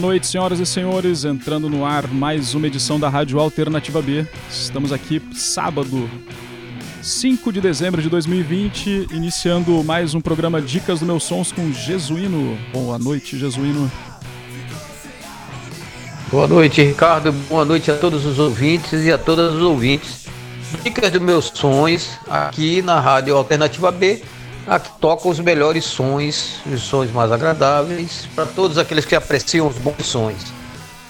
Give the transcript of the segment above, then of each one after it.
Boa noite, senhoras e senhores. Entrando no ar mais uma edição da Rádio Alternativa B. Estamos aqui sábado, 5 de dezembro de 2020, iniciando mais um programa Dicas do Meus Sons com Jesuíno. Boa noite, Jesuíno. Boa noite, Ricardo. Boa noite a todos os ouvintes e a todas os ouvintes. Dicas dos meus sons aqui na Rádio Alternativa B toca os melhores sons, os sons mais agradáveis, para todos aqueles que apreciam os bons sons.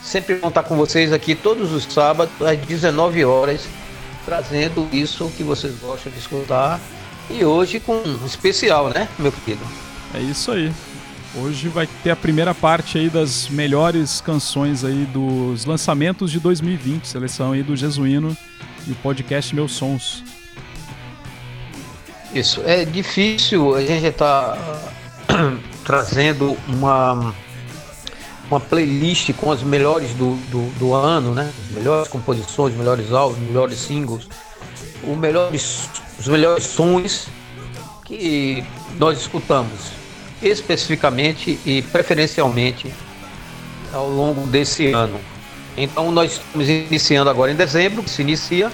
Sempre vão estar com vocês aqui todos os sábados, às 19 horas, trazendo isso que vocês gostam de escutar. E hoje com um especial, né, meu querido? É isso aí. Hoje vai ter a primeira parte aí das melhores canções aí dos lançamentos de 2020, seleção aí do Jesuíno e o podcast Meus Sons. Isso, é difícil a gente estar tá trazendo uma, uma playlist com as melhores do, do, do, ano, né? As melhores composições, os melhores álbuns, os melhores singles, os melhores, os melhores sons que nós escutamos especificamente e preferencialmente ao longo desse ano. Então nós estamos iniciando agora em dezembro, que se inicia,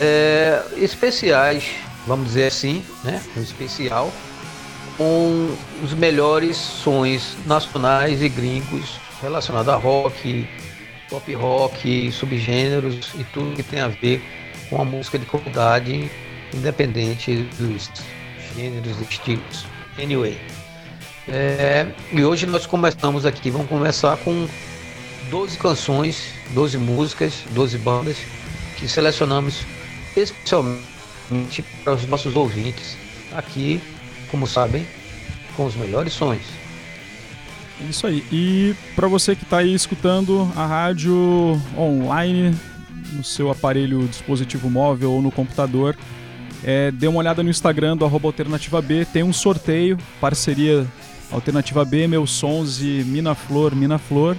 é, especiais vamos dizer assim, né, um especial, com os melhores sons nacionais e gringos relacionados a rock, pop rock, subgêneros e tudo que tem a ver com a música de qualidade, independente dos gêneros e estilos. Anyway. É, e hoje nós começamos aqui, vamos começar com 12 canções, 12 músicas, 12 bandas que selecionamos especialmente para os nossos ouvintes aqui, como sabem, com os melhores sons. Isso aí. E para você que está aí escutando a rádio online no seu aparelho dispositivo móvel ou no computador, é, dê uma olhada no Instagram do arroba Alternativa B, tem um sorteio, parceria Alternativa B, Meus Sons e Mina Flor, Mina Flor.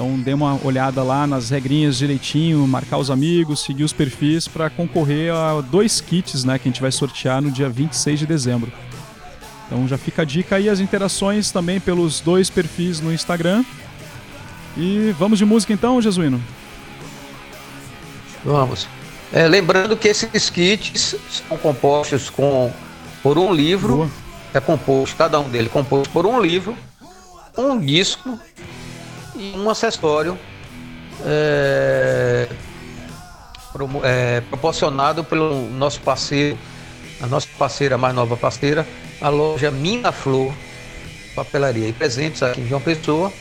Então dê uma olhada lá nas regrinhas direitinho, marcar os amigos, seguir os perfis para concorrer a dois kits né, que a gente vai sortear no dia 26 de dezembro. Então já fica a dica aí, as interações também pelos dois perfis no Instagram. E vamos de música então, Jesuíno? Vamos. É, lembrando que esses kits são compostos com por um livro. Boa. É composto, cada um deles composto por um livro, um disco e um acessório é, é, proporcionado pelo nosso parceiro, a nossa parceira, mais nova parceira, a loja Mina Flor, papelaria. E presentes aqui em João Pessoa,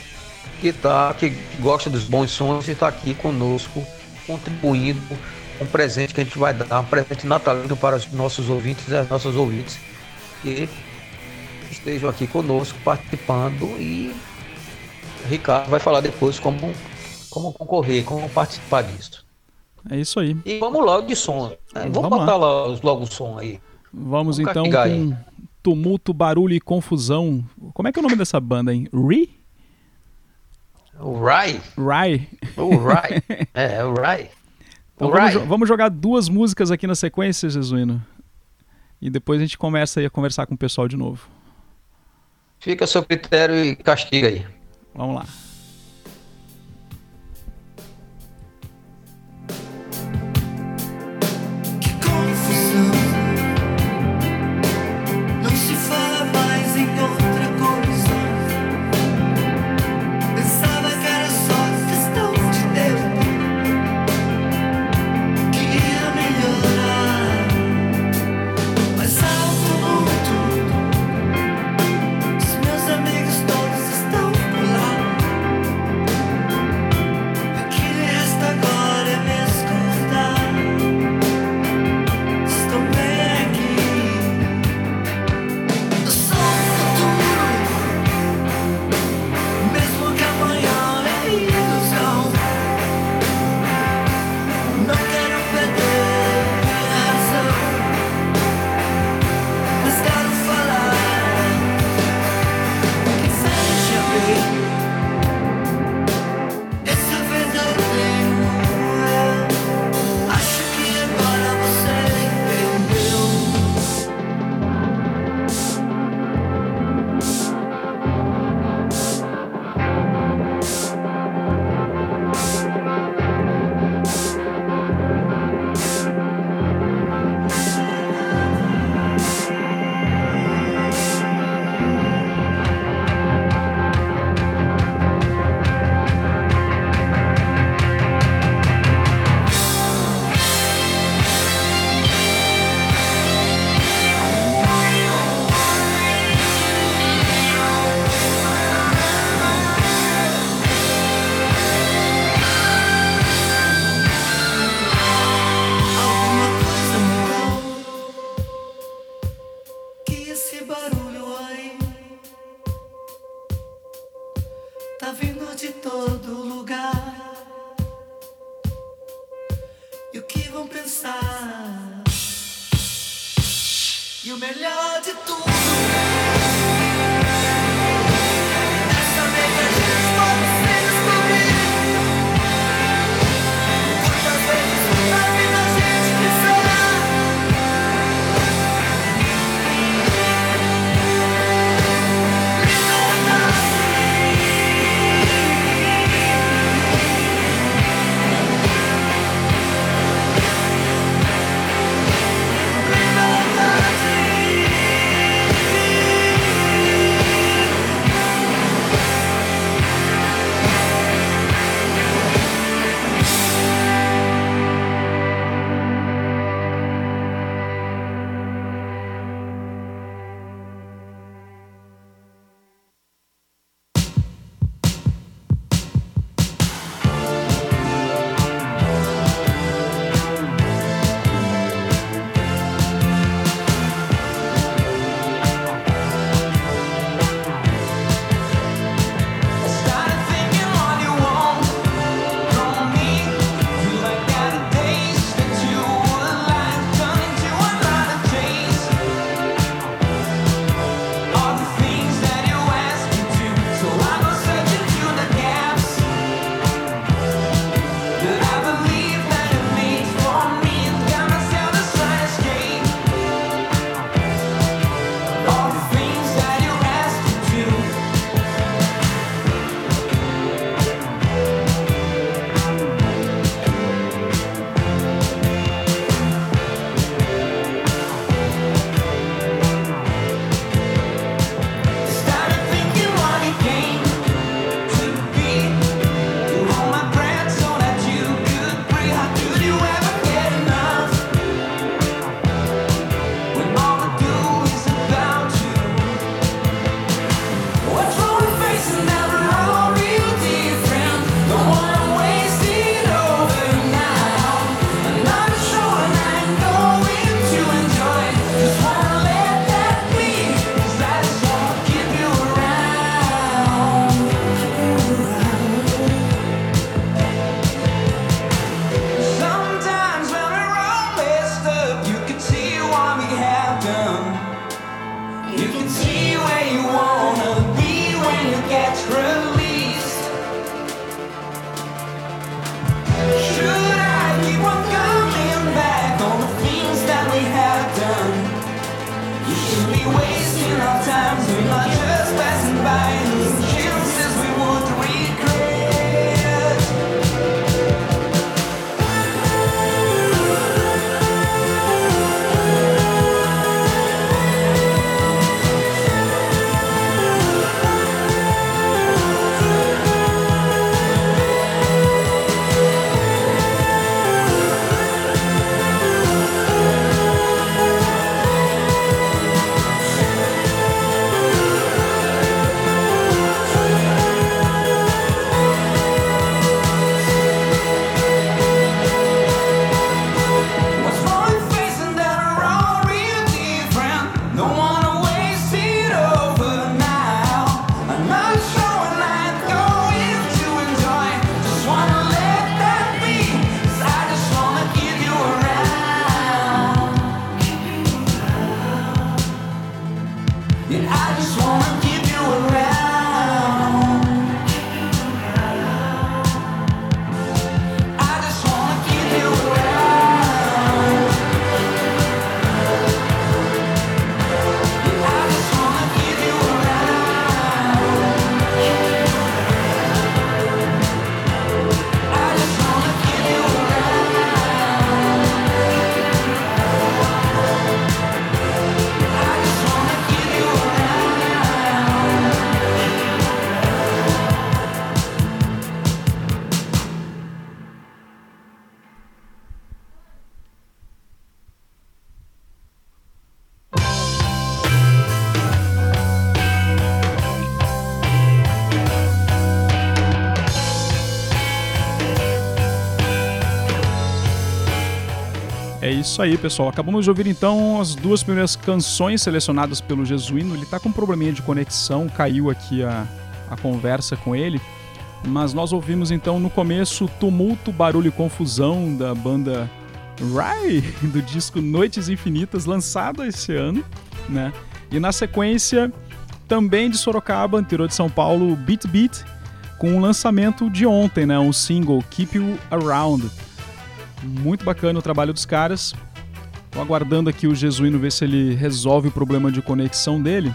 que, tá, que gosta dos bons sons e está aqui conosco, contribuindo com um presente que a gente vai dar, um presente natalino para os nossos ouvintes e as nossas ouvintes que estejam aqui conosco participando e Ricardo vai falar depois como, como concorrer, como participar disso. É isso aí. E vamos logo de som. Vamos, vamos botar lá. logo o som aí. Vamos, vamos então com aí. tumulto, barulho e confusão. Como é que é o nome dessa banda, hein? Ri? O Rai. Rai. O Rai. é, o Rai. Então vamos, vamos, jogar duas músicas aqui na sequência, Jesuíno. E depois a gente começa aí a conversar com o pessoal de novo. Fica a seu critério e castiga aí. Vamos lá. Isso aí, pessoal. Acabamos de ouvir então as duas primeiras canções selecionadas pelo Jesuíno. Ele tá com um probleminha de conexão, caiu aqui a, a conversa com ele. Mas nós ouvimos então no começo Tumulto, Barulho e Confusão da banda Rai, do disco Noites Infinitas, lançado esse ano, né? E na sequência, também de Sorocaba, interior de São Paulo, Beat Beat, com o lançamento de ontem, né? Um single, Keep You Around. Muito bacana o trabalho dos caras. Tô aguardando aqui o Jesuíno ver se ele resolve o problema de conexão dele,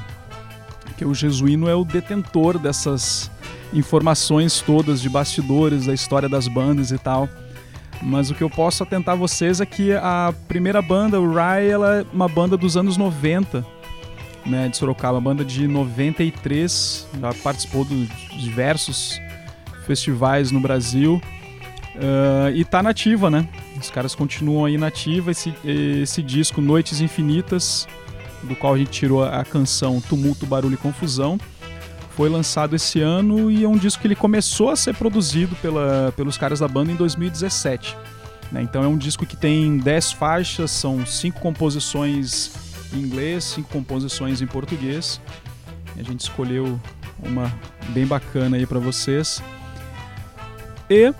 que o Jesuíno é o detentor dessas informações todas de bastidores, da história das bandas e tal. Mas o que eu posso atentar vocês é que a primeira banda, o Rai, ela é uma banda dos anos 90, né, de Sorocaba, banda de 93, já participou de diversos festivais no Brasil ah, e tá nativa, né? Os caras continuam aí nativa. Esse, esse disco Noites Infinitas, do qual a gente tirou a canção Tumulto, Barulho e Confusão, foi lançado esse ano e é um disco que ele começou a ser produzido pela, pelos caras da banda em 2017. né? Então é um disco que tem 10 faixas, são 5 composições em inglês, 5 composições em português. E a gente escolheu uma bem bacana aí pra vocês. E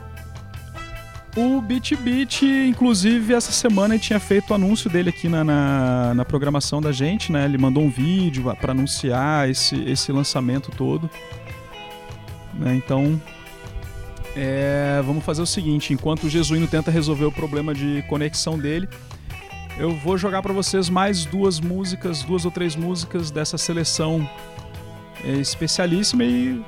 o Beat, inclusive, essa semana ele tinha feito o anúncio dele aqui na, na, na programação da gente, né? Ele mandou um vídeo para anunciar esse, esse lançamento todo. Né? Então, é, vamos fazer o seguinte: enquanto o Jesuíno tenta resolver o problema de conexão dele, eu vou jogar para vocês mais duas músicas, duas ou três músicas dessa seleção é, especialíssima e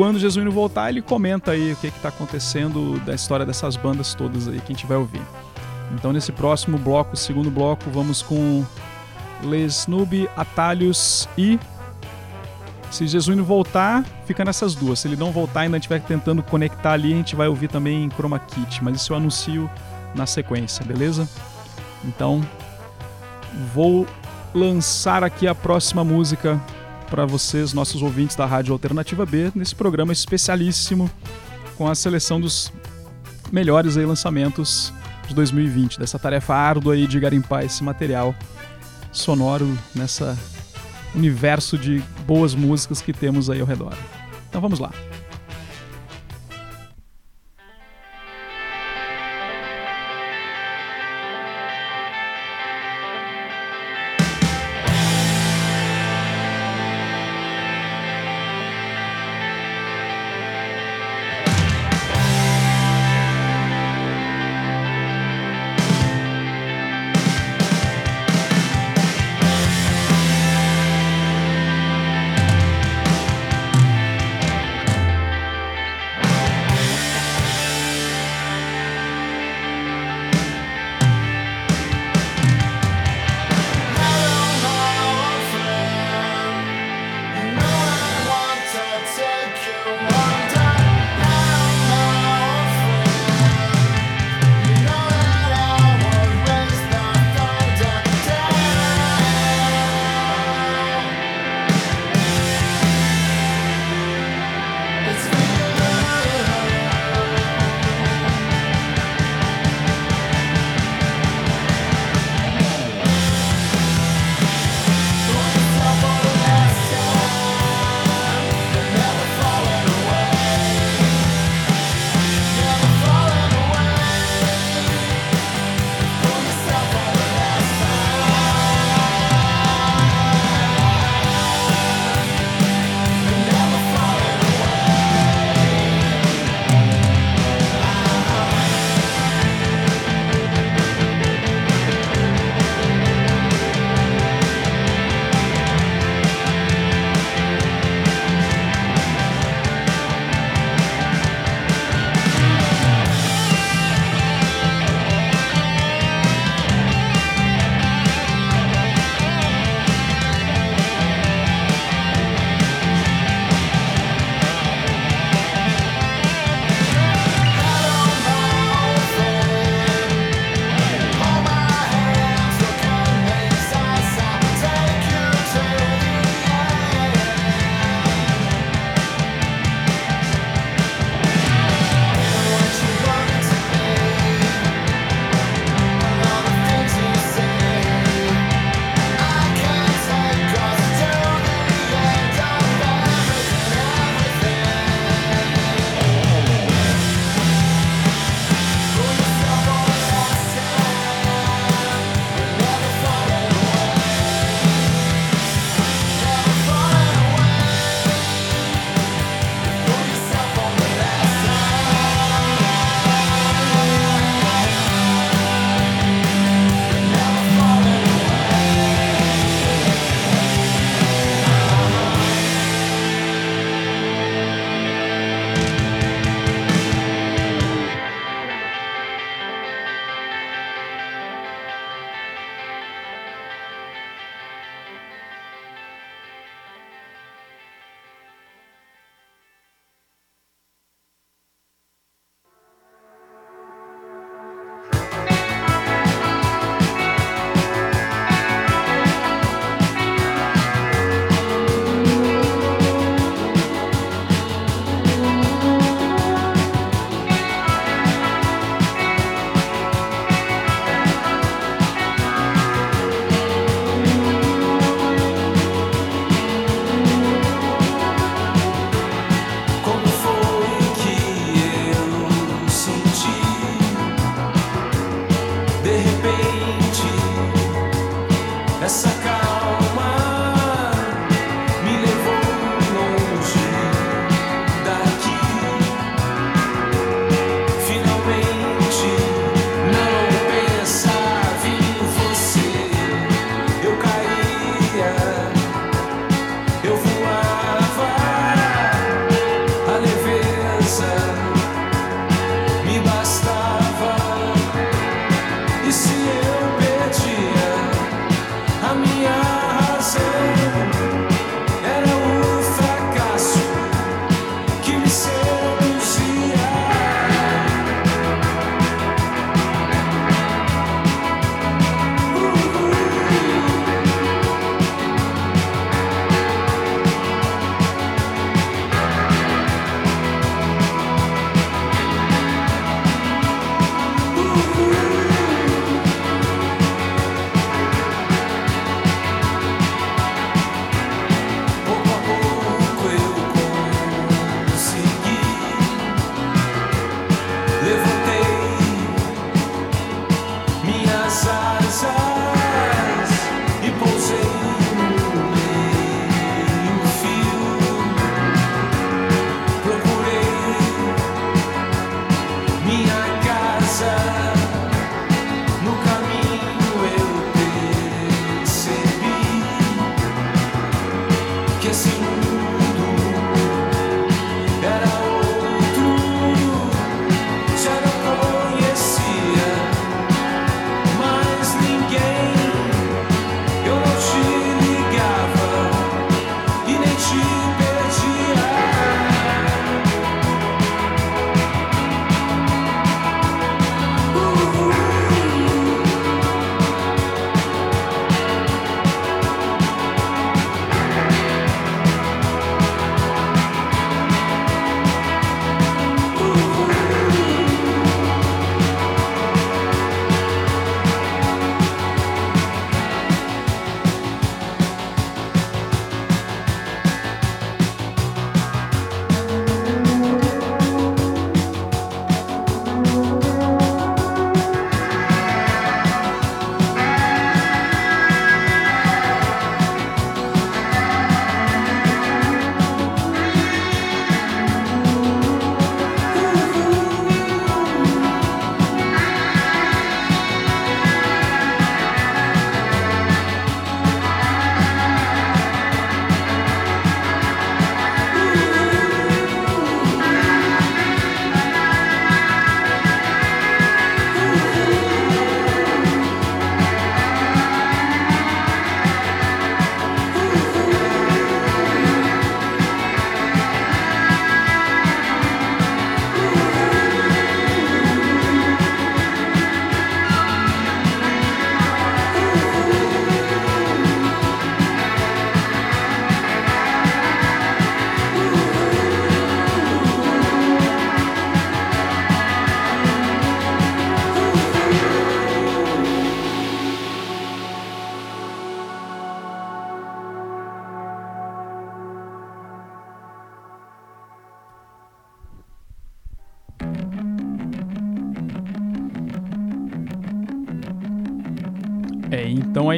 quando Jesuíno voltar, ele comenta aí o que está acontecendo da história dessas bandas todas aí que a gente vai ouvir. Então, nesse próximo bloco, segundo bloco, vamos com Les Noob, Atalhos e. Se Jesuíno voltar, fica nessas duas. Se ele não voltar e ainda estiver tentando conectar ali, a gente vai ouvir também Chroma Kit. Mas isso eu anuncio na sequência, beleza? Então, vou lançar aqui a próxima música para vocês, nossos ouvintes da Rádio Alternativa B, nesse programa especialíssimo com a seleção dos melhores aí lançamentos de 2020, dessa tarefa árdua aí de garimpar esse material sonoro nessa universo de boas músicas que temos aí ao redor. Então vamos lá.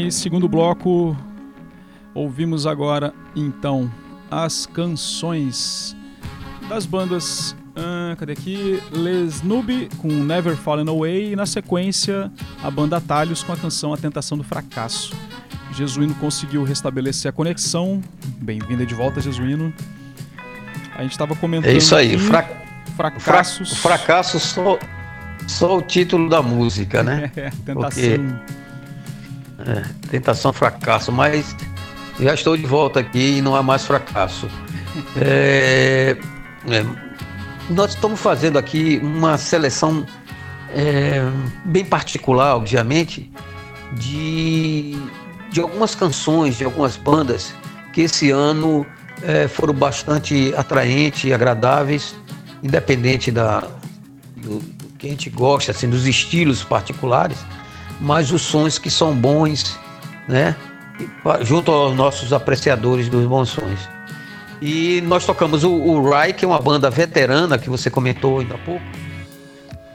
Aí, segundo bloco, ouvimos agora, então, as canções das bandas. ah, cadê aqui? Les Noob com Never Fallen Away e na sequência a banda Atalhos com a canção A Tentação do Fracasso. Jesuíno conseguiu restabelecer a conexão. Bem-vinda de volta, Jesuíno. A gente estava comentando. É isso aí. Fra... Fra... fracassos. Fracasso só, só o título da música, né? É, tentação. Porque- É, tentação, fracasso, mas já estou de volta aqui e não há mais fracasso. É, é, nós estamos fazendo aqui uma seleção é, bem particular, obviamente, de, de algumas canções, de algumas bandas que esse ano é, foram bastante atraentes e agradáveis, independente da, do, do que a gente gosta, assim, dos estilos particulares, mas os sons que são bons, né? Junto aos nossos apreciadores dos bons sons. E nós tocamos o, o Rai, que é uma banda veterana que você comentou ainda há pouco,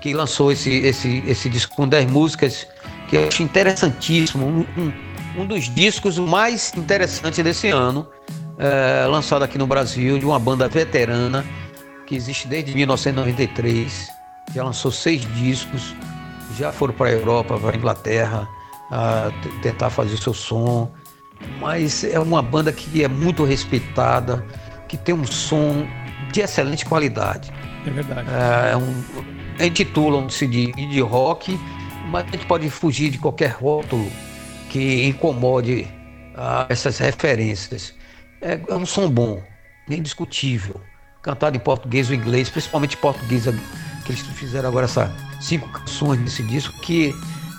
que lançou esse, esse, esse disco com 10 músicas que eu acho interessantíssimo, um, um, um dos discos mais interessantes desse ano, é, lançado aqui no Brasil, de uma banda veterana que existe desde 1993, já lançou seis discos, já foram para a Europa, para a Inglaterra, a tentar fazer seu som, mas é uma banda que é muito respeitada, que tem um som de excelente qualidade. É verdade. É um, intitulam-se de indie rock, mas a gente pode fugir de qualquer rótulo que incomode ah, essas referências. É, é um som bom, indiscutível. Cantado em português ou inglês, principalmente português, que eles fizeram agora essas cinco canções nesse disco, que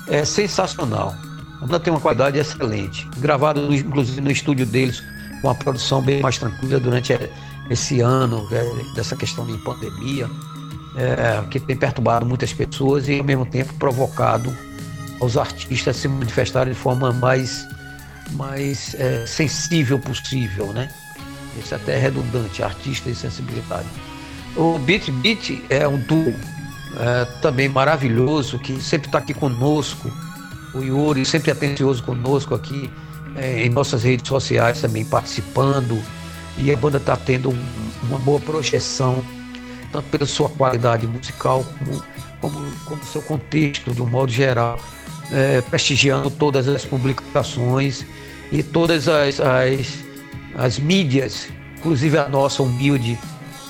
é sensacional. A banda tem uma qualidade excelente. Gravado, inclusive, no estúdio deles, com uma produção bem mais tranquila durante eh, esse ano, né, dessa questão de pandemia, é, que tem perturbado muitas pessoas e, ao mesmo tempo, provocado os artistas se manifestarem de forma mais, mais eh, sensível possível, né? Isso até é redundante, artista e sensibilidade. O Beat Beat é um duo é, também maravilhoso, que sempre está aqui conosco. O Yuri sempre atencioso conosco aqui é, em nossas redes sociais também participando. E a banda está tendo um- uma boa projeção, tanto pela sua qualidade musical como, como, como seu contexto, de um modo geral, é, prestigiando todas as publicações e todas as, as, as mídias, inclusive a nossa humilde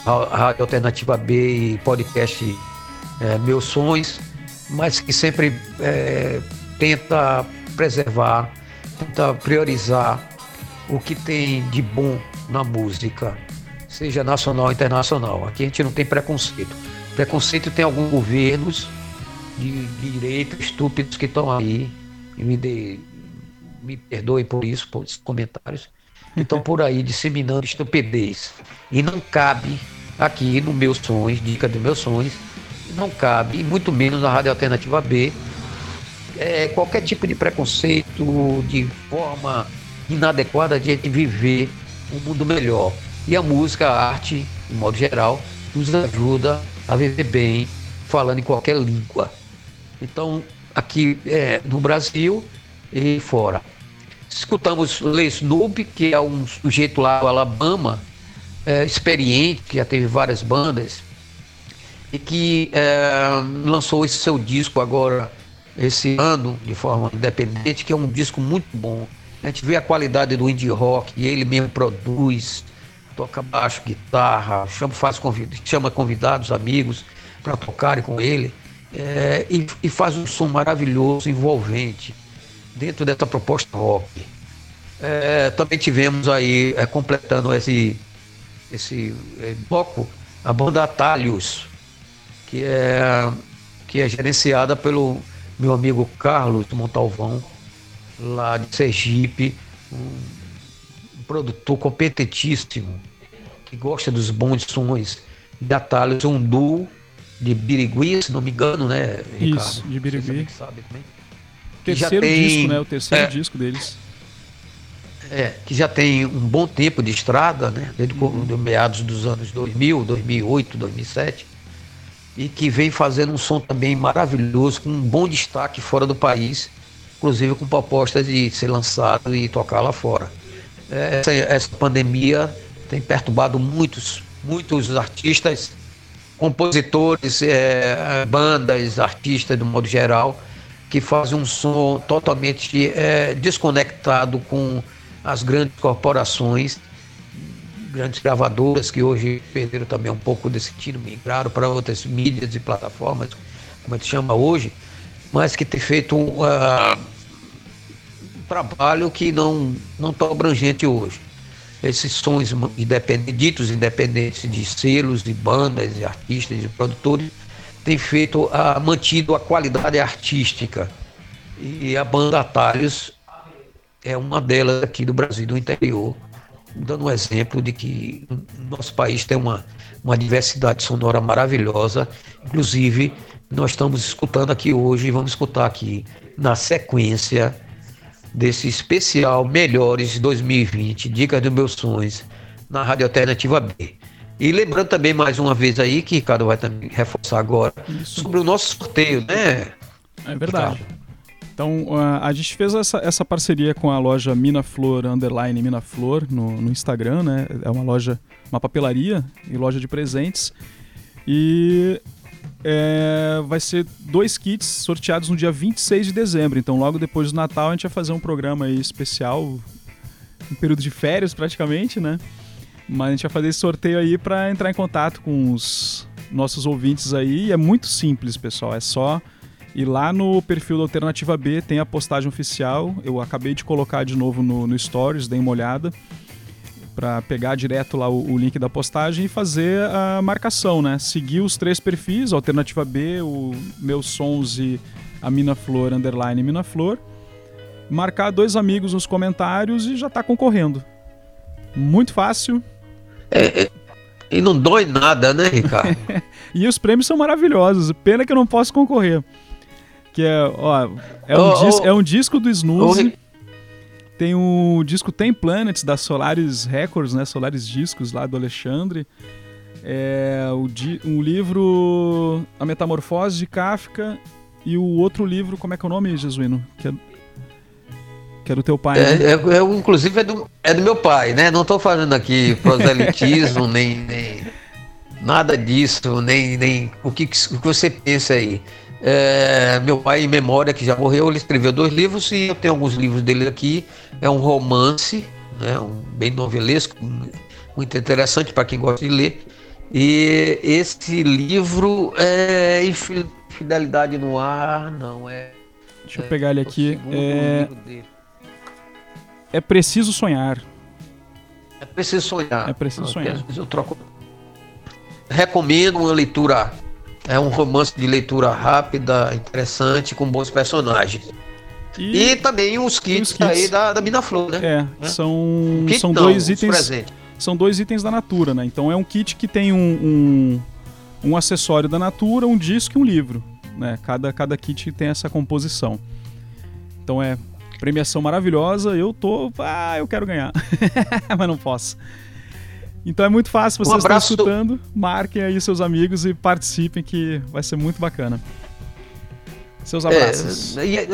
Rádio Alternativa B e podcast é, Meus Sonhos, mas que sempre é, tenta preservar, tenta priorizar o que tem de bom na música, seja nacional ou internacional. Aqui a gente não tem preconceito. Preconceito tem alguns governos de direita estúpidos que estão aí, e me, dê, me perdoem por isso, por esses comentários, que estão por aí disseminando estupidez. E não cabe aqui no Meus Sonhos, dica dos Meus Sonhos, não cabe, muito menos na Rádio Alternativa B, é, qualquer tipo de preconceito, de forma inadequada de a gente viver um mundo melhor. E a música, a arte, de modo geral, nos ajuda a viver bem, falando em qualquer língua. Então, aqui é, no Brasil e fora. Escutamos Les Snoop, que é um sujeito lá do Alabama, é, experiente, que já teve várias bandas, e que é, lançou esse seu disco agora, esse ano, de forma independente, que é um disco muito bom. A gente vê a qualidade do indie rock, ele mesmo produz, toca baixo, guitarra, chama, faz convid, chama convidados, amigos, para tocarem com ele, é, e, e faz um som maravilhoso, envolvente, dentro dessa proposta rock. É, também tivemos aí, é, completando esse, esse é, bloco, a banda Atalhos, que é, que é gerenciada pelo meu amigo Carlos Montalvão, lá de Sergipe, um, produtor competentíssimo, que gosta dos bons sons de Atalhos, um duo de Birigui, se não me engano, né, Ricardo? Isso, de Você Birigui. também sabe também. Terceiro tem- disco, né? O terceiro é. disco deles. É, que já tem um bom tempo de estrada, né? Desde Uhum. meados dos anos 2000, 2008, 2007, e que vem fazendo um som também maravilhoso, com um bom destaque fora do país, inclusive com propostas de ser lançado e tocar lá fora. É, Essa, essa pandemia tem perturbado muitos, muitos artistas, compositores, é, bandas, artistas do modo geral, que fazem um som totalmente é, desconectado com as grandes corporações, grandes gravadoras que hoje perderam também um pouco desse tiro, migraram para outras mídias e plataformas, como a gente chama hoje, mas que tem feito um, ah, um trabalho que não não tão abrangente hoje. Esses sons independentes, ditos independentes de selos, de bandas, de artistas, de produtores, tem feito a, mantido a qualidade artística. E a banda Atalhos é uma delas aqui do Brasil, do interior, dando um exemplo de que nosso país tem uma, uma diversidade sonora maravilhosa. Inclusive, nós estamos escutando aqui hoje e vamos escutar aqui na sequência desse especial Melhores 2020, Dicas dos Meus Sonhos, na Rádio Alternativa B. E lembrando também mais uma vez aí, que Ricardo vai também reforçar agora, Isso. sobre o nosso sorteio, né? É verdade. Então, a gente fez essa, essa parceria com a loja Mina Flor, underline Mina Flor, no, no Instagram, né? É uma loja, uma papelaria e loja de presentes. E é, vai ser dois kits sorteados no dia 26 de dezembro. Então, logo depois do Natal, a gente vai fazer um programa especial, um período de férias praticamente, né? Mas a gente vai fazer esse sorteio aí para entrar em contato com os nossos ouvintes aí. E é muito simples, pessoal. É só ir lá no perfil da Alternativa B, tem a postagem oficial. Eu acabei de colocar de novo no, no Stories, dei uma olhada para pegar direto lá o, o link da postagem e fazer a marcação, né? Seguir os três perfis, Alternativa B, o Meus Sons e a Mina Flor, underline Mina Flor. Marcar dois amigos nos comentários e já tá concorrendo. Muito fácil. E não dói nada, né, Ricardo? E os prêmios são maravilhosos. Pena que eu não posso concorrer. Que é, ó, é um, Ô, dis- ô, é um disco do Snooze. Ri- Tem o disco Tem Planets da Solaris Records, né? Solaris Discos lá do Alexandre. É um livro A Metamorfose de Kafka e o outro livro, como é que é o nome, Jesuíno? Que é, que é do teu pai, né? É, é- é- inclusive é do, é do meu pai, né? Não estou falando aqui proselitismo, nem, nem nada disso, nem, nem o, que, o que você pensa aí. É, meu pai, em memória, que já morreu, ele escreveu dois livros e eu tenho alguns livros dele aqui. É um romance, né? um, bem novelesco, muito interessante para quem gosta de ler. E esse livro é Infi- Fidelidade no Ar, não é. Deixa eu pegar ele o aqui. É. é Preciso Sonhar. É preciso sonhar. É preciso sonhar. às vezes Eu troco. Recomendo uma leitura. É um romance de leitura rápida, interessante, com bons personagens. E, também os kits, kits. aí da, da Mina Flor, né? É, são, Kit são não, dois itens. São dois itens da Natura, né? Então é um kit que tem um, um, um acessório da Natura, um disco e um livro. Né? Cada, cada kit tem essa composição. Então é premiação maravilhosa. Eu tô. Ah, eu quero ganhar. Mas não posso. Então é muito fácil, vocês Um estão escutando, marquem aí seus amigos e participem que vai ser muito bacana. Seus abraços. É, e,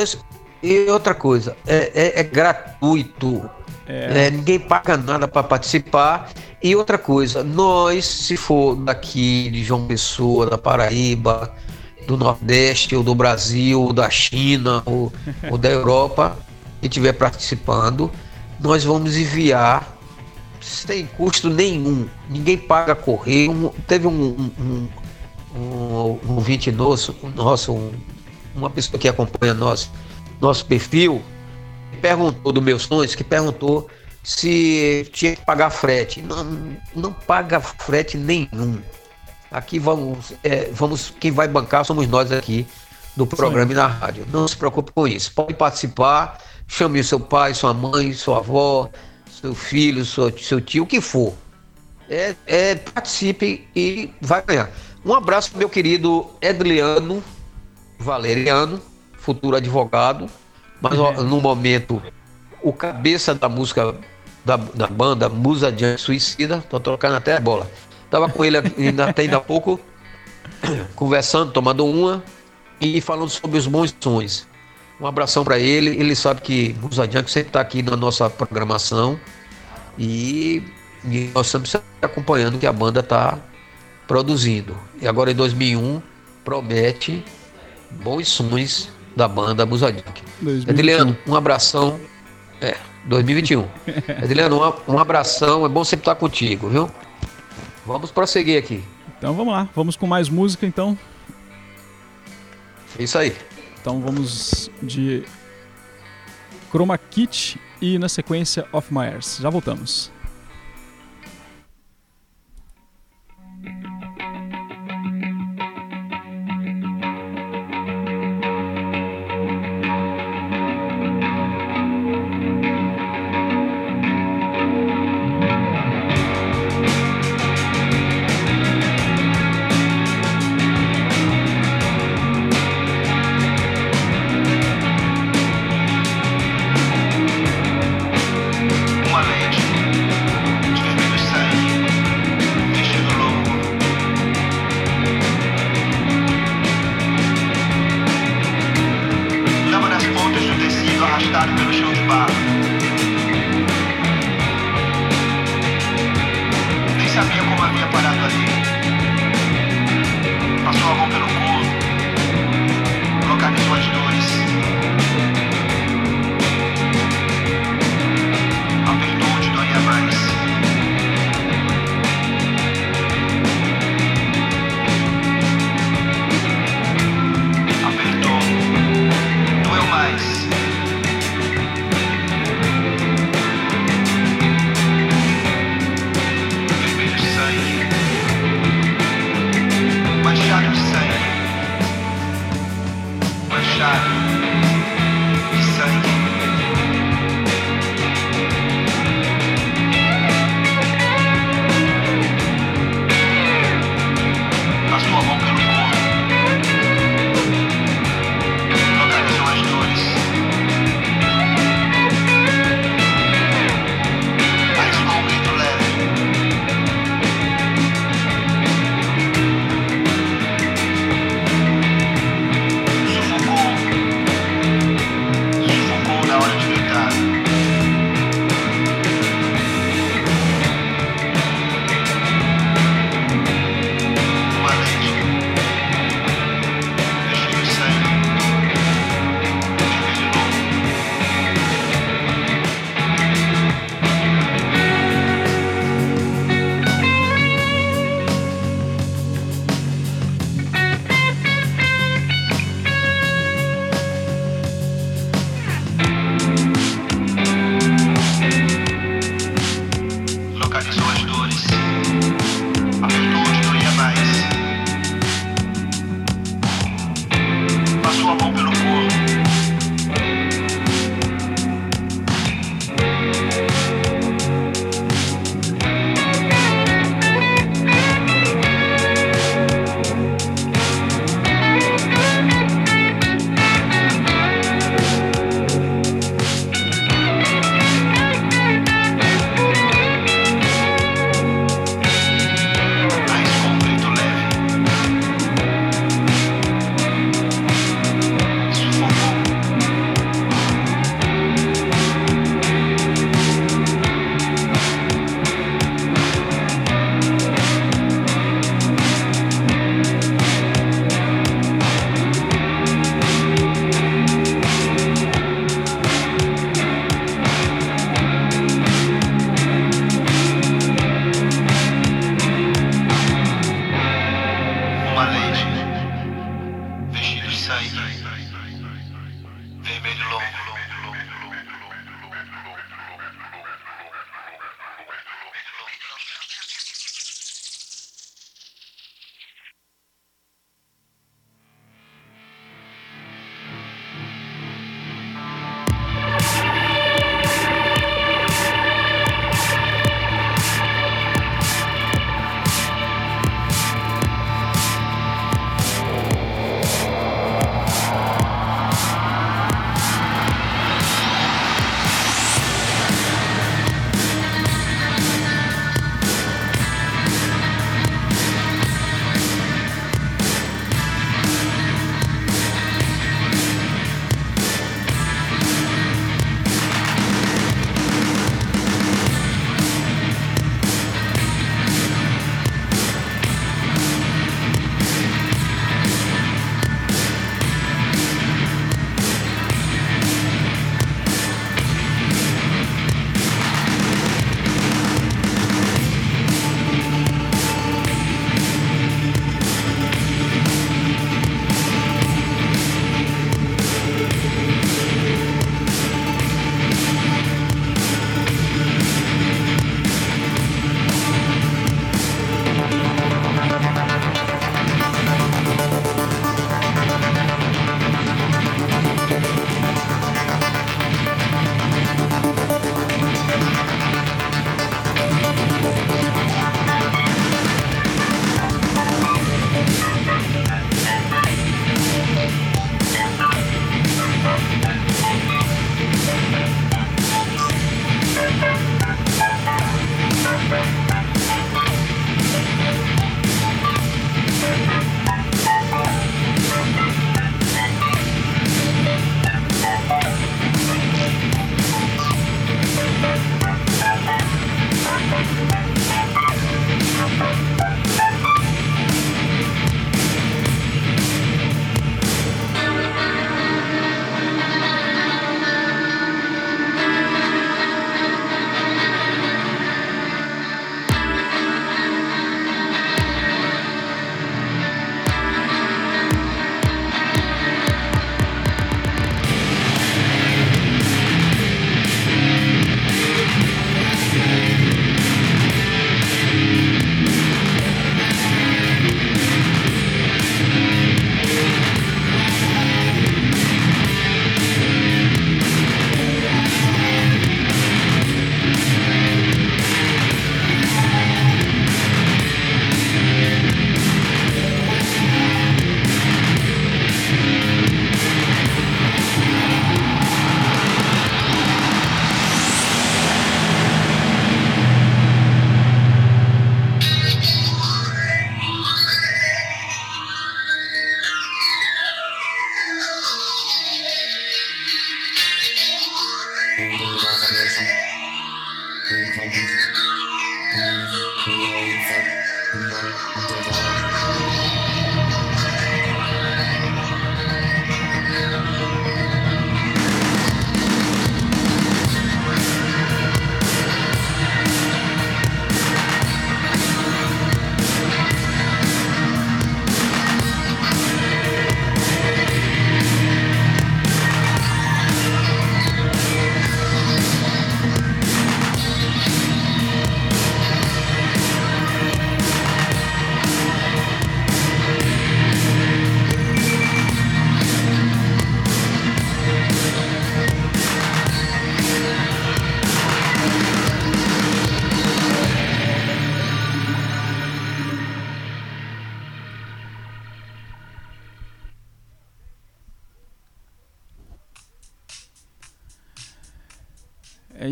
e outra coisa, é, é- é gratuito. É. É, ninguém paga nada para participar. E outra coisa, nós, se for daqui de João Pessoa, da Paraíba, do Nordeste, ou do Brasil, ou da China, ou, ou da Europa, que estiver participando, nós vamos enviar sem custo nenhum. Ninguém paga correio. Um- teve um, um, um, um, ouvinte nosso, nosso um- uma pessoa que acompanha nosso, nosso perfil, que perguntou do meus sonhos, que perguntou se tinha que pagar frete. Não, não paga frete nenhum. Aqui vamos, é, vamos, quem vai bancar somos nós aqui do programa e na rádio. Não se preocupe com isso. Pode participar, chame seu pai, sua mãe, sua avó, seu filho, seu, tio, o que for. É, é, participe e vai ganhar. Um abraço meu querido Edliano Valeriano, futuro advogado, mas no momento o cabeça da música da, da banda Musa Diante Suicida, tô trocando até a bola. Tava com ele ainda, até ainda há pouco, conversando, tomando uma e falando sobre os bons sons. Um abração para ele, ele sabe que Musa Diante sempre está aqui na nossa programação e, e nós estamos acompanhando o que a banda está produzindo. E agora em 2001 promete bons sons da banda Musadinho. 2021. Ediliano, um abração. É, 2021. Ediliano, um, um abração. É bom sempre estar contigo, viu? Vamos prosseguir aqui. Então vamos lá, vamos com mais música então. É isso aí. Então vamos de Chroma Kit e na sequência Of Myers. Já voltamos.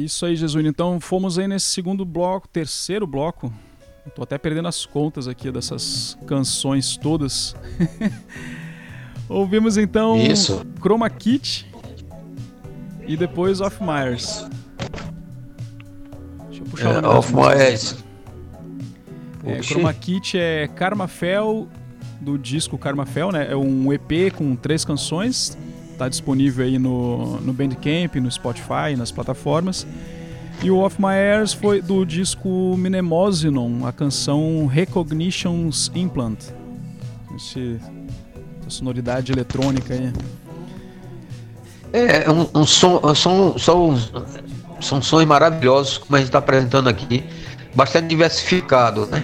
Isso aí, Jesuíno. Então fomos aí nesse segundo bloco, terceiro bloco. Tô até perdendo as contas aqui dessas canções todas. Ouvimos então Isso. Chroma Kit e depois Off Myers. Deixa eu puxar o É, nome das Off. Moes. É. Chroma Kit é Karmafel, do disco Karmafel, né? É um EP com três canções. Tá disponível aí no, no Bandcamp, no Spotify, nas plataformas. E o Off My Airs foi do disco Mnemosinon, a canção Recognitions Implant. Esse, essa sonoridade eletrônica aí. É, é um, um som, são, são, são sons maravilhosos, como a gente está apresentando aqui, bastante diversificado, né?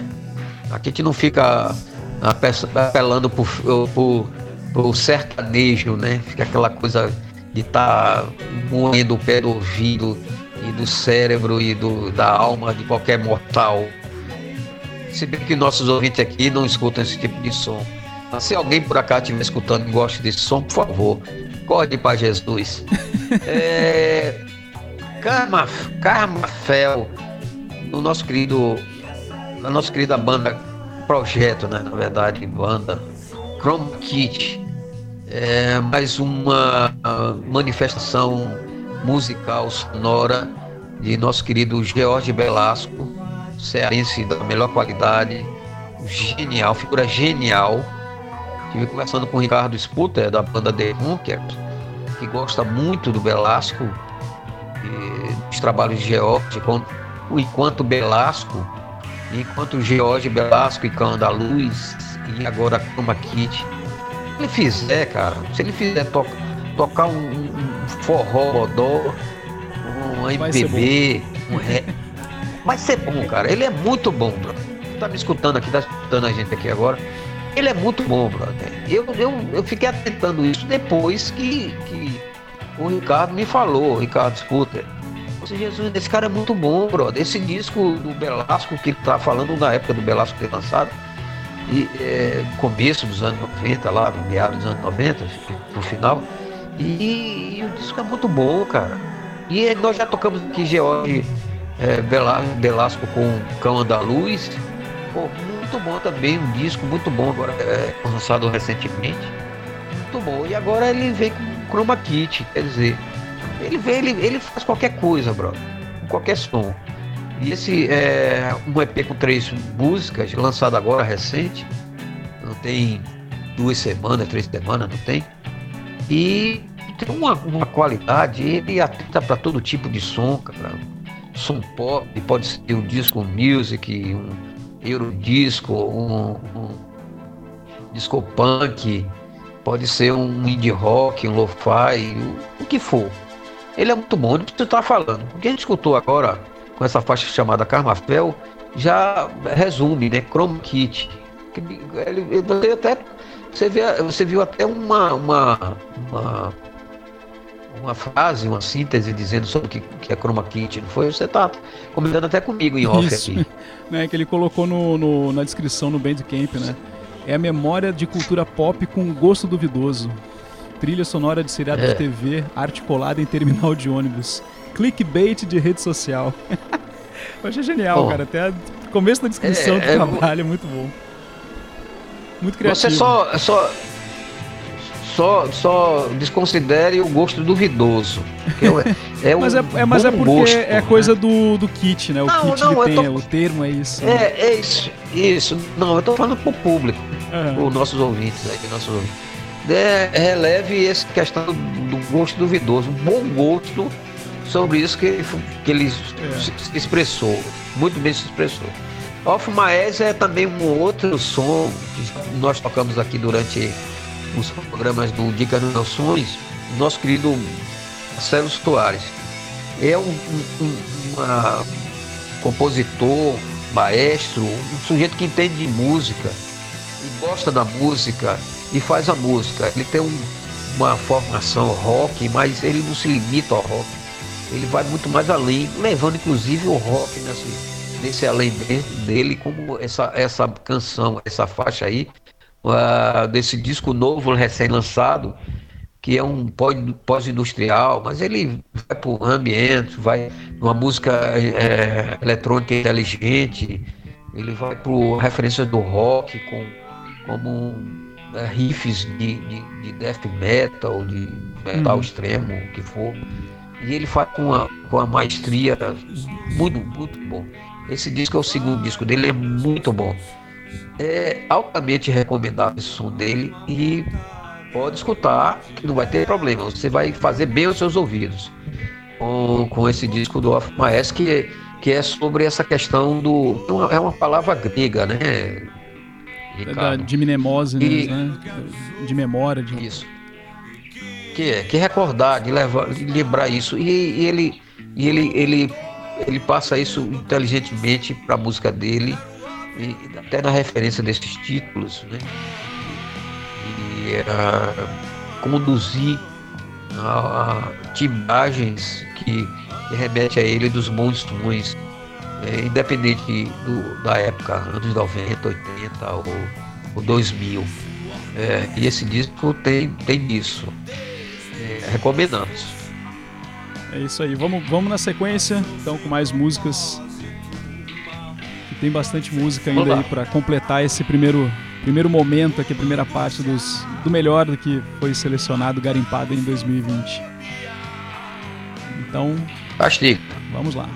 Aqui a gente não fica ape- apelando por, por, por sertanejo, né? Fica aquela coisa de estar moendo o pé do ouvido e do cérebro e do, da alma de qualquer mortal. Se bem que nossos ouvintes aqui não escutam esse tipo de som. Mas se alguém por acaso estiver escutando e gosta desse som, por favor, corre para Jesus. é, Karma, Karmafel, o nosso querido, a nossa querida banda, projeto, né? Na verdade, banda, Chrome Kit, é mais uma ah, manifestação musical sonora de nosso querido George Belasco, cearense da melhor qualidade, genial, figura genial. Estive conversando com o Ricardo Sputer, da banda The Hunkers, que gosta muito do Belasco, e dos trabalhos de George, enquanto Belasco, enquanto George Belasco e Cão da Luz, e agora Chroma Kit. Se ele fizer, cara, se ele fizer to- tocar um, um- forró bodó, um MPB, um ré, vai ser bom, cara. Ele é muito bom, bro. Tá me escutando aqui, tá escutando a gente aqui agora. Ele é muito bom, brother. Eu, eu, eu fiquei atentando isso depois que, que o Ricardo me falou, o Ricardo Sputer. Você, Jesus, esse cara é muito bom, brother. Esse disco do Belasco, que ele tá falando na época do Belasco ter lançado, e é, começo dos anos 90, lá, no meados dos anos 90, pro final. E, e o disco é muito bom, cara. E eh, nós já tocamos aqui George é, Bela- Belasco com Cão Andaluz. Pô, muito bom também, um disco muito bom agora, é, lançado recentemente. Muito bom. E agora ele vem com Chroma Kit, quer dizer, ele vem, ele, ele faz qualquer coisa, brother. Qualquer som. E esse é um EP com três músicas, lançado agora recente. Não tem duas semanas, três semanas, não tem. E tem uma, uma qualidade, ele atenta para todo tipo de som, cara. Som pop, pode ser um disco music, um eurodisco, um, um disco punk, pode ser um indie rock, um lo-fi, o, o que for. Ele é muito bom, não precisa estar falando. O que a gente escutou agora com essa faixa chamada Carmafel já resume, né? Chrome Kit. Ele, ele- você até você, vê, você viu até uma, uma, uma, uma frase, uma síntese dizendo sobre o que, que é Chroma Kit, não foi? Você tá comentando até comigo em off Isso. aqui. né, que ele colocou no, no- na descrição no Bandcamp, né? É a memória de cultura pop com gosto duvidoso. Trilha sonora de seriado É. de TV, arte colada em terminal de ônibus. Clickbait de rede social. Eu achei genial, cara. Até começo da descrição É, do é, trabalho é muito bom. Muito criativo. Você só, só, só, só desconsidere o gosto duvidoso. que É, é Mas é, um é- mas é porque gosto, é né? coisa do, do kit, né? O Não, kit não, eu penha, tô- o termo é isso. né? É, é isso, isso. Não, eu tô falando pro público, Aham. os nossos ouvintes aí, nossos ouvintes. É, releve essa questão do, do gosto duvidoso, um bom gosto sobre isso que, que ele É. se, expressou, muito bem se expressou. Off Maes é também um outro som que nós tocamos aqui durante os programas do Dicas dos Sonhos, nosso querido Marcelo Soares. É um, um- um- uma compositor, maestro, um sujeito que entende de música e gosta da música e faz a música. Ele tem um- uma formação rock, mas ele não se limita ao rock. Ele vai muito mais além, levando inclusive o rock nesse, nesse além de- dele, como essa, essa canção, essa faixa aí, ah, desse disco novo, recém-lançado, que é um pó- pós-industrial, mas ele vai para o ambiente, vai numa música eh, eletrônica inteligente, ele vai para referências do rock, com, como eh, riffs de, de, de death metal, de metal Uhum. extremo, o que for. E ele faz com a, com a maestria muito, muito bom. Esse disco é o segundo disco dele, é muito bom. É altamente recomendável esse som dele e pode escutar, que não vai ter problema. Você vai fazer bem aos seus ouvidos com, com esse disco do Off Maes, que, é- que é sobre essa questão do. é uma- uma palavra grega, né? É da, de mnemose, E- né? De memória. De... Isso. Que que recordar, de, levar, de lembrar isso. E, e ele, e ele, ele, ele passa isso inteligentemente para a música dele, e até na referência desses títulos, né? E ah, conduzir a, a timagens que, que remete a ele dos bons sonhos, é, independente do, da época, anos 90, 80 ou, ou 2000. É, e esse disco tem, tem isso. É, recomendamos. É isso aí. Vamos, vamos na sequência, então, com mais músicas. Que tem bastante música ainda aí pra completar esse primeiro, primeiro momento aqui, a primeira parte dos, do melhor do que foi selecionado, garimpado em 2020. Então, Castigo. vamos lá.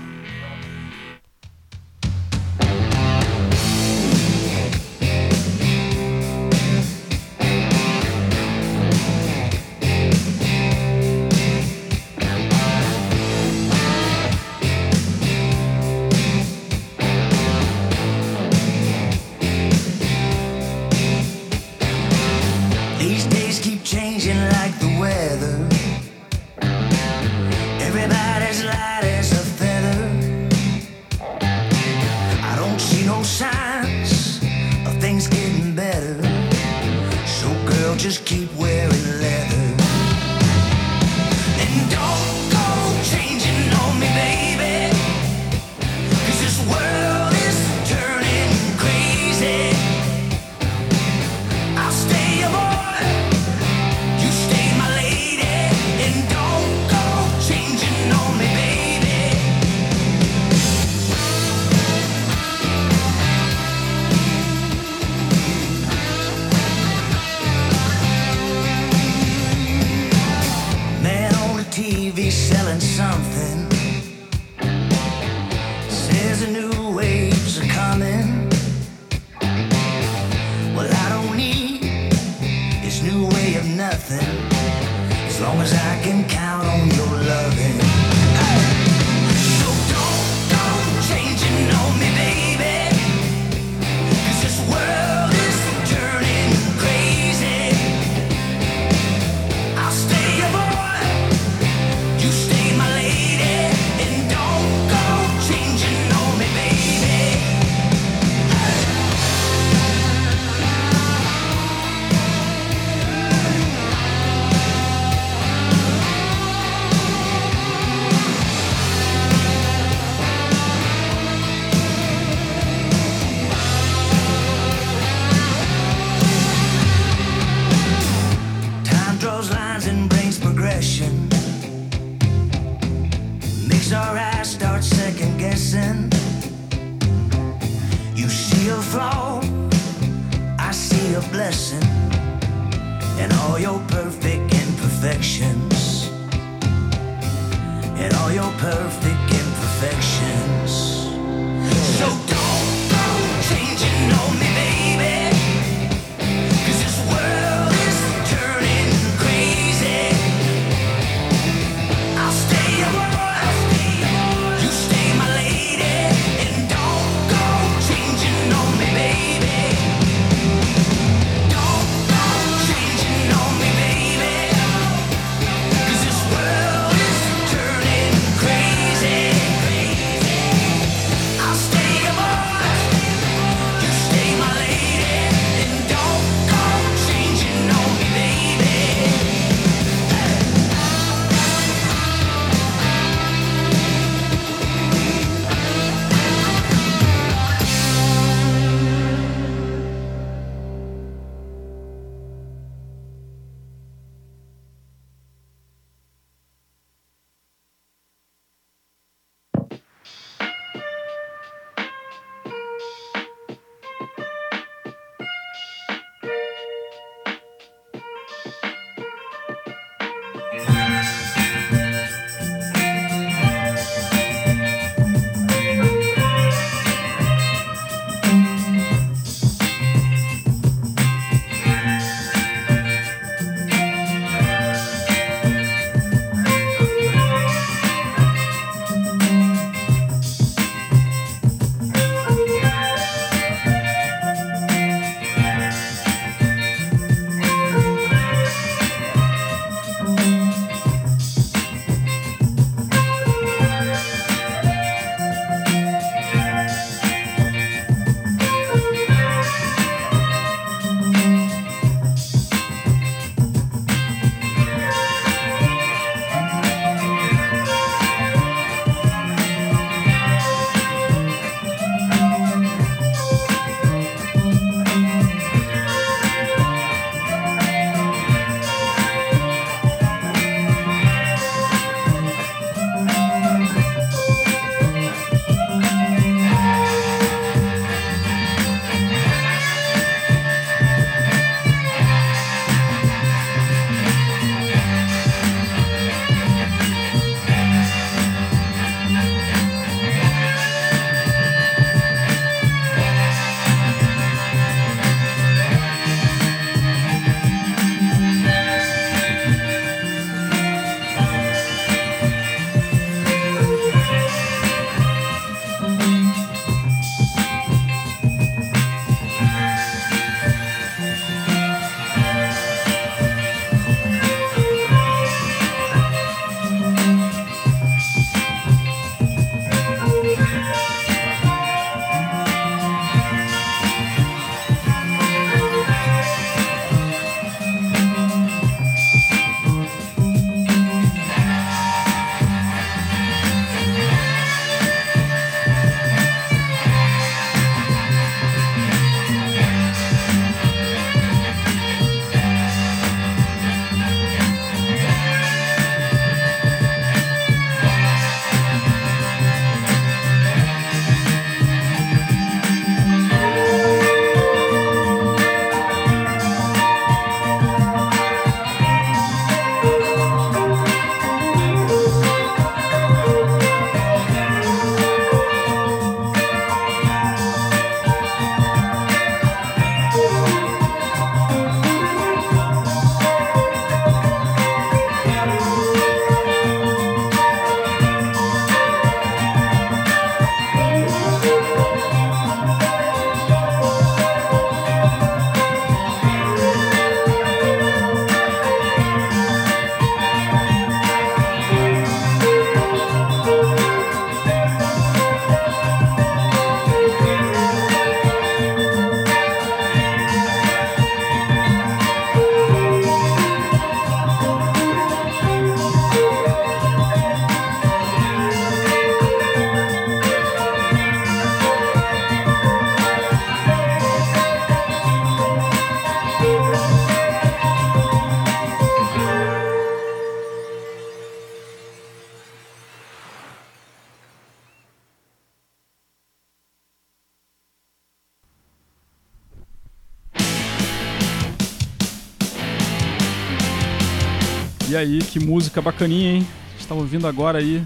Aí, que música bacaninha, hein? A gente tá ouvindo agora aí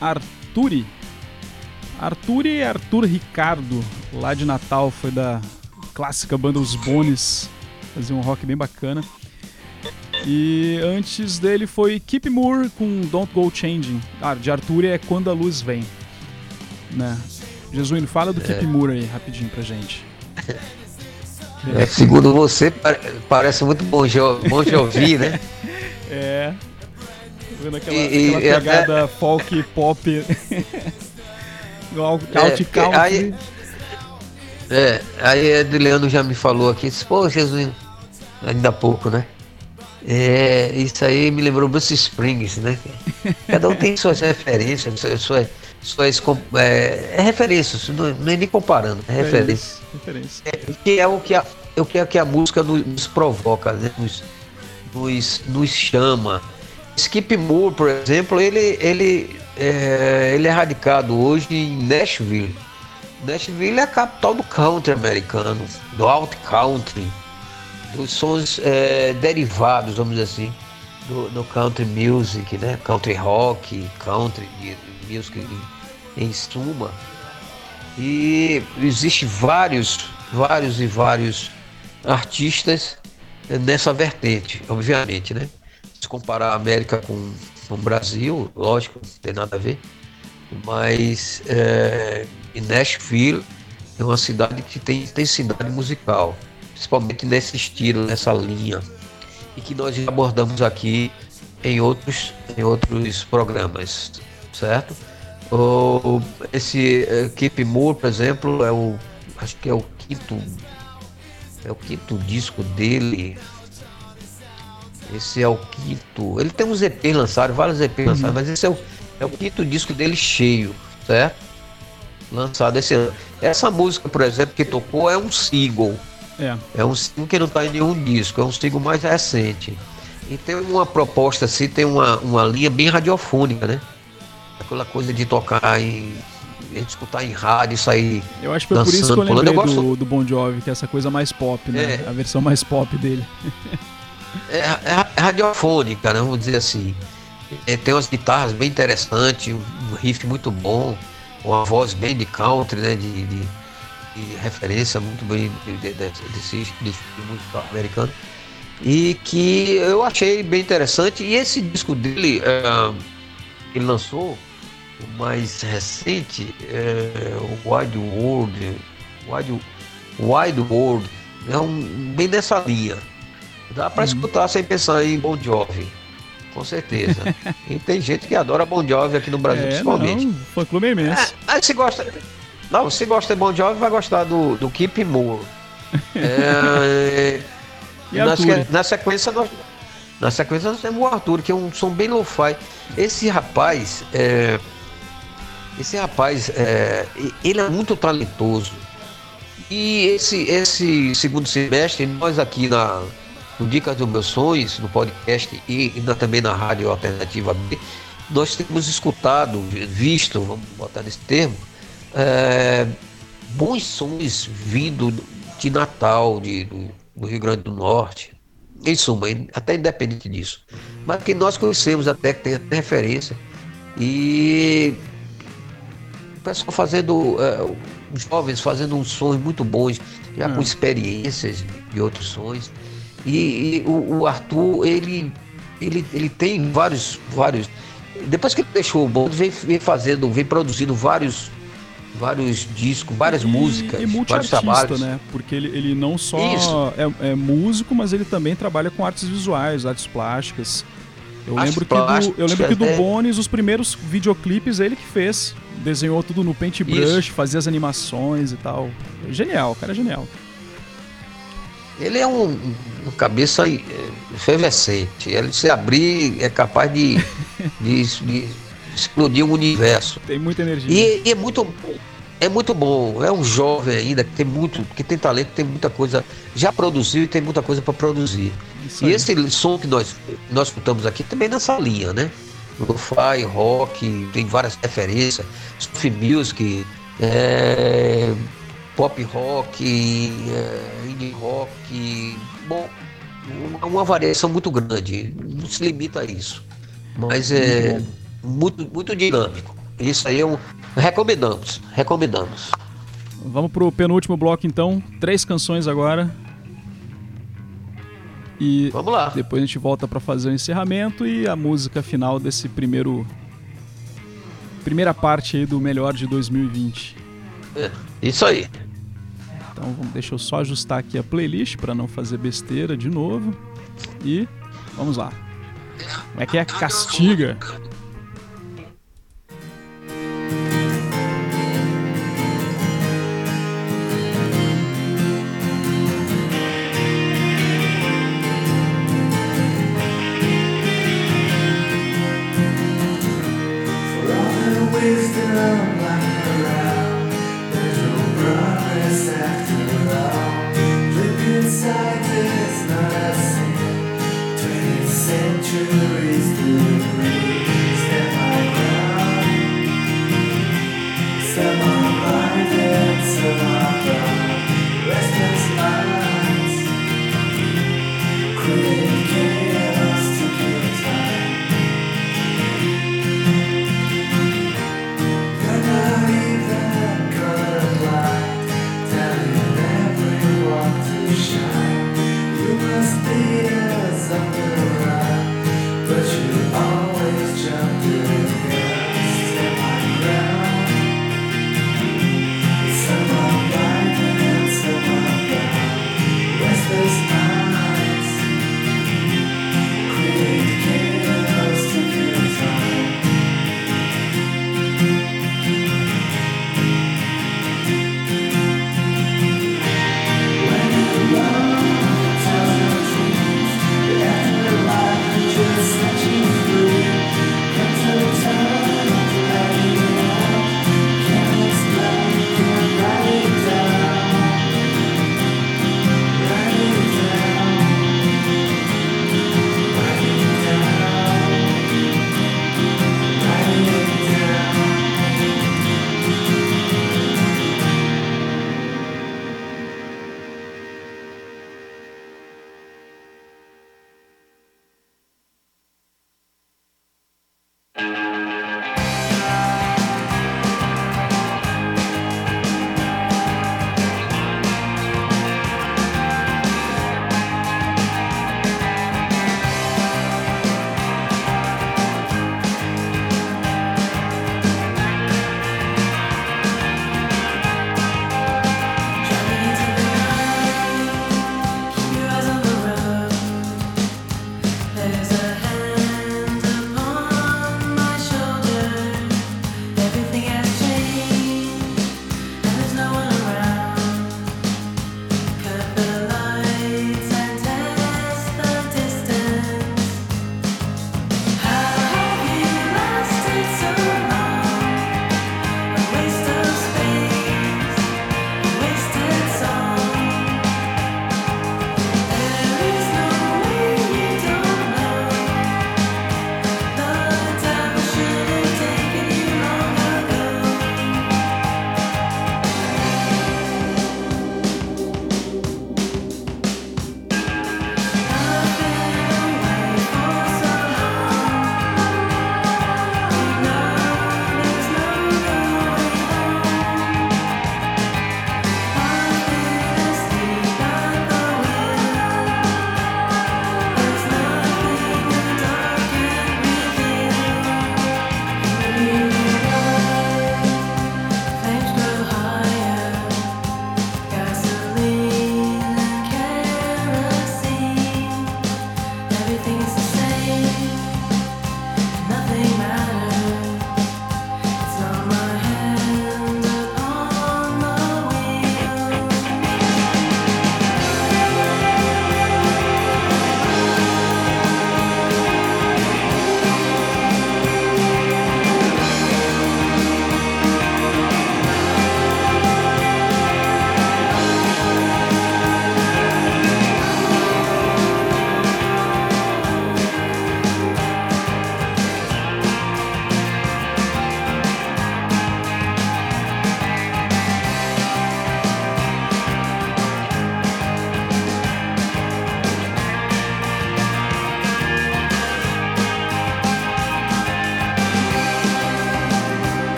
Arturi. Arturi é Arthur Ricardo, lá de Natal, foi da clássica banda Os Bones, fazia um rock bem bacana. E antes dele foi Keep Moore com Don't Go Changing. Ah, de Arturi é Quando a Luz Vem. Né? Jesuíno, fala do Keep Moore aí, rapidinho pra gente. É, segundo você, pa- parece muito bom bom de ouvir, né? É. Vendo aquela, E- aquela e até- pegada folk pop. Alt É, porque country. aí- É, aí Ediliano já me falou aqui, disse, pô, Jesus, ainda há pouco, né? É, isso aí me lembrou Bruce Springs, né? Cada um tem suas referências, suas, suas, suas é, é referência, isso não, não é nem comparando, é É referência. É, que é o que a, é o que, a, que a música nos, nos provoca, né? nos, nos, nos chama. Skip Moore, por exemplo, ele, ele, é, ele é radicado hoje em Nashville. Nashville é a capital do country americano, do alt country, dos sons é, derivados, vamos dizer assim, do, do country music, né? Country rock, country music em, em suma. E existe vários, vários e vários artistas nessa vertente, obviamente, né? Se comparar a América com, com o Brasil, lógico, não tem nada a ver. Mas é, Nashville é uma cidade que tem intensidade musical, principalmente nesse estilo, nessa linha, e que nós abordamos aqui em outros, em outros programas, certo? O, esse eh, Keep Moore, por exemplo, é o acho que é o quinto é o quinto disco dele. Esse é o quinto. Ele tem uns EP lançados, vários EP lançados, mas esse é o, é o quinto disco dele cheio, certo? Lançado esse ano. Essa música, por exemplo, que tocou é um single. É. É um single que não está em nenhum disco, é um single mais recente. E tem uma proposta assim, tem uma, uma linha bem radiofônica, né? Aquela coisa de tocar em. A gente escutar em rádio e sair. Eu acho que foi por isso que eu lembrei Eu gosto- do, do Bon Jovi, que é essa coisa mais pop, né? É. A versão mais pop dele. É, é- é radiofônica, né? Vamos dizer assim. É, tem umas guitarras bem interessantes, um riff muito bom, uma voz bem de country, né? De, de, de referência muito bem de- de- de- desse musical americano. E que eu achei bem interessante. E esse disco dele, é, ele lançou, o mais recente, é, o Wide World, Wide, Wide World, é um, bem nessa linha. Dá pra escutar sem pensar em Bon Jovi, com certeza. e tem gente que adora Bon Jovi aqui no Brasil, é, principalmente. não, fã clube imenso. É, se gosta. Não, se gosta de Bon Jovi, vai gostar do, do Keep Moore. É, na, na sequência nós. Na sequência nós temos o Arthur, que é um som bem lo-fi. Esse rapaz, é, esse rapaz, é, e- ele é muito talentoso. E esse, esse segundo semestre, nós aqui na, no Dicas dos Meus Sonhos, no podcast e ainda também na Rádio Alternativa B, nós temos escutado, visto, vamos botar nesse termo, é, bons sons vindo de Natal, de, do, do Rio Grande do Norte, em suma, até independente disso. Mas que nós conhecemos até, que tem até referência. E pessoal fazendo, é, jovens fazendo uns sons muito bons, já com Hum. experiências de outros sons. E, e o, o Arthur, ele, ele, ele tem vários, vários. Depois que ele deixou o bond, vem, vem fazendo, vem produzindo vários, vários discos, várias E- músicas, E vários trabalhos. né? Porque ele, ele não só é, é músico, mas ele também trabalha com artes visuais, artes plásticas. Eu lembro, que do, plásticas, eu lembro que do é. Bones, os primeiros videoclipes ele que fez. Desenhou tudo no paintbrush, fazia as animações e tal. Genial, o cara é genial. Ele é um, um cabeça eh, efervescente. Ele se abrir é capaz de, de, de explodir o universo. Tem muita energia. E, e é muito é muito bom. É um jovem ainda que tem muito, que tem talento, tem muita coisa, já produziu e tem muita coisa para produzir. Isso E aí. esse som que nós nós escutamos aqui também nessa linha, né? Lo-fi, rock, tem várias referências, surf music, é, pop rock, é, indie rock, bom, uma, variação muito grande, não se limita a isso. Mas é muito, muito dinâmico. Isso aí é um. Recomendamos, recomendamos. Vamos pro penúltimo bloco então. Três canções agora. E Vamos lá. depois a gente volta pra fazer o encerramento e a música final desse primeiro. Primeira parte aí do melhor de 2020. É, Isso aí. Então vamos, deixa eu só ajustar aqui a playlist pra não fazer besteira de novo. E vamos lá. Como é que é? Castiga.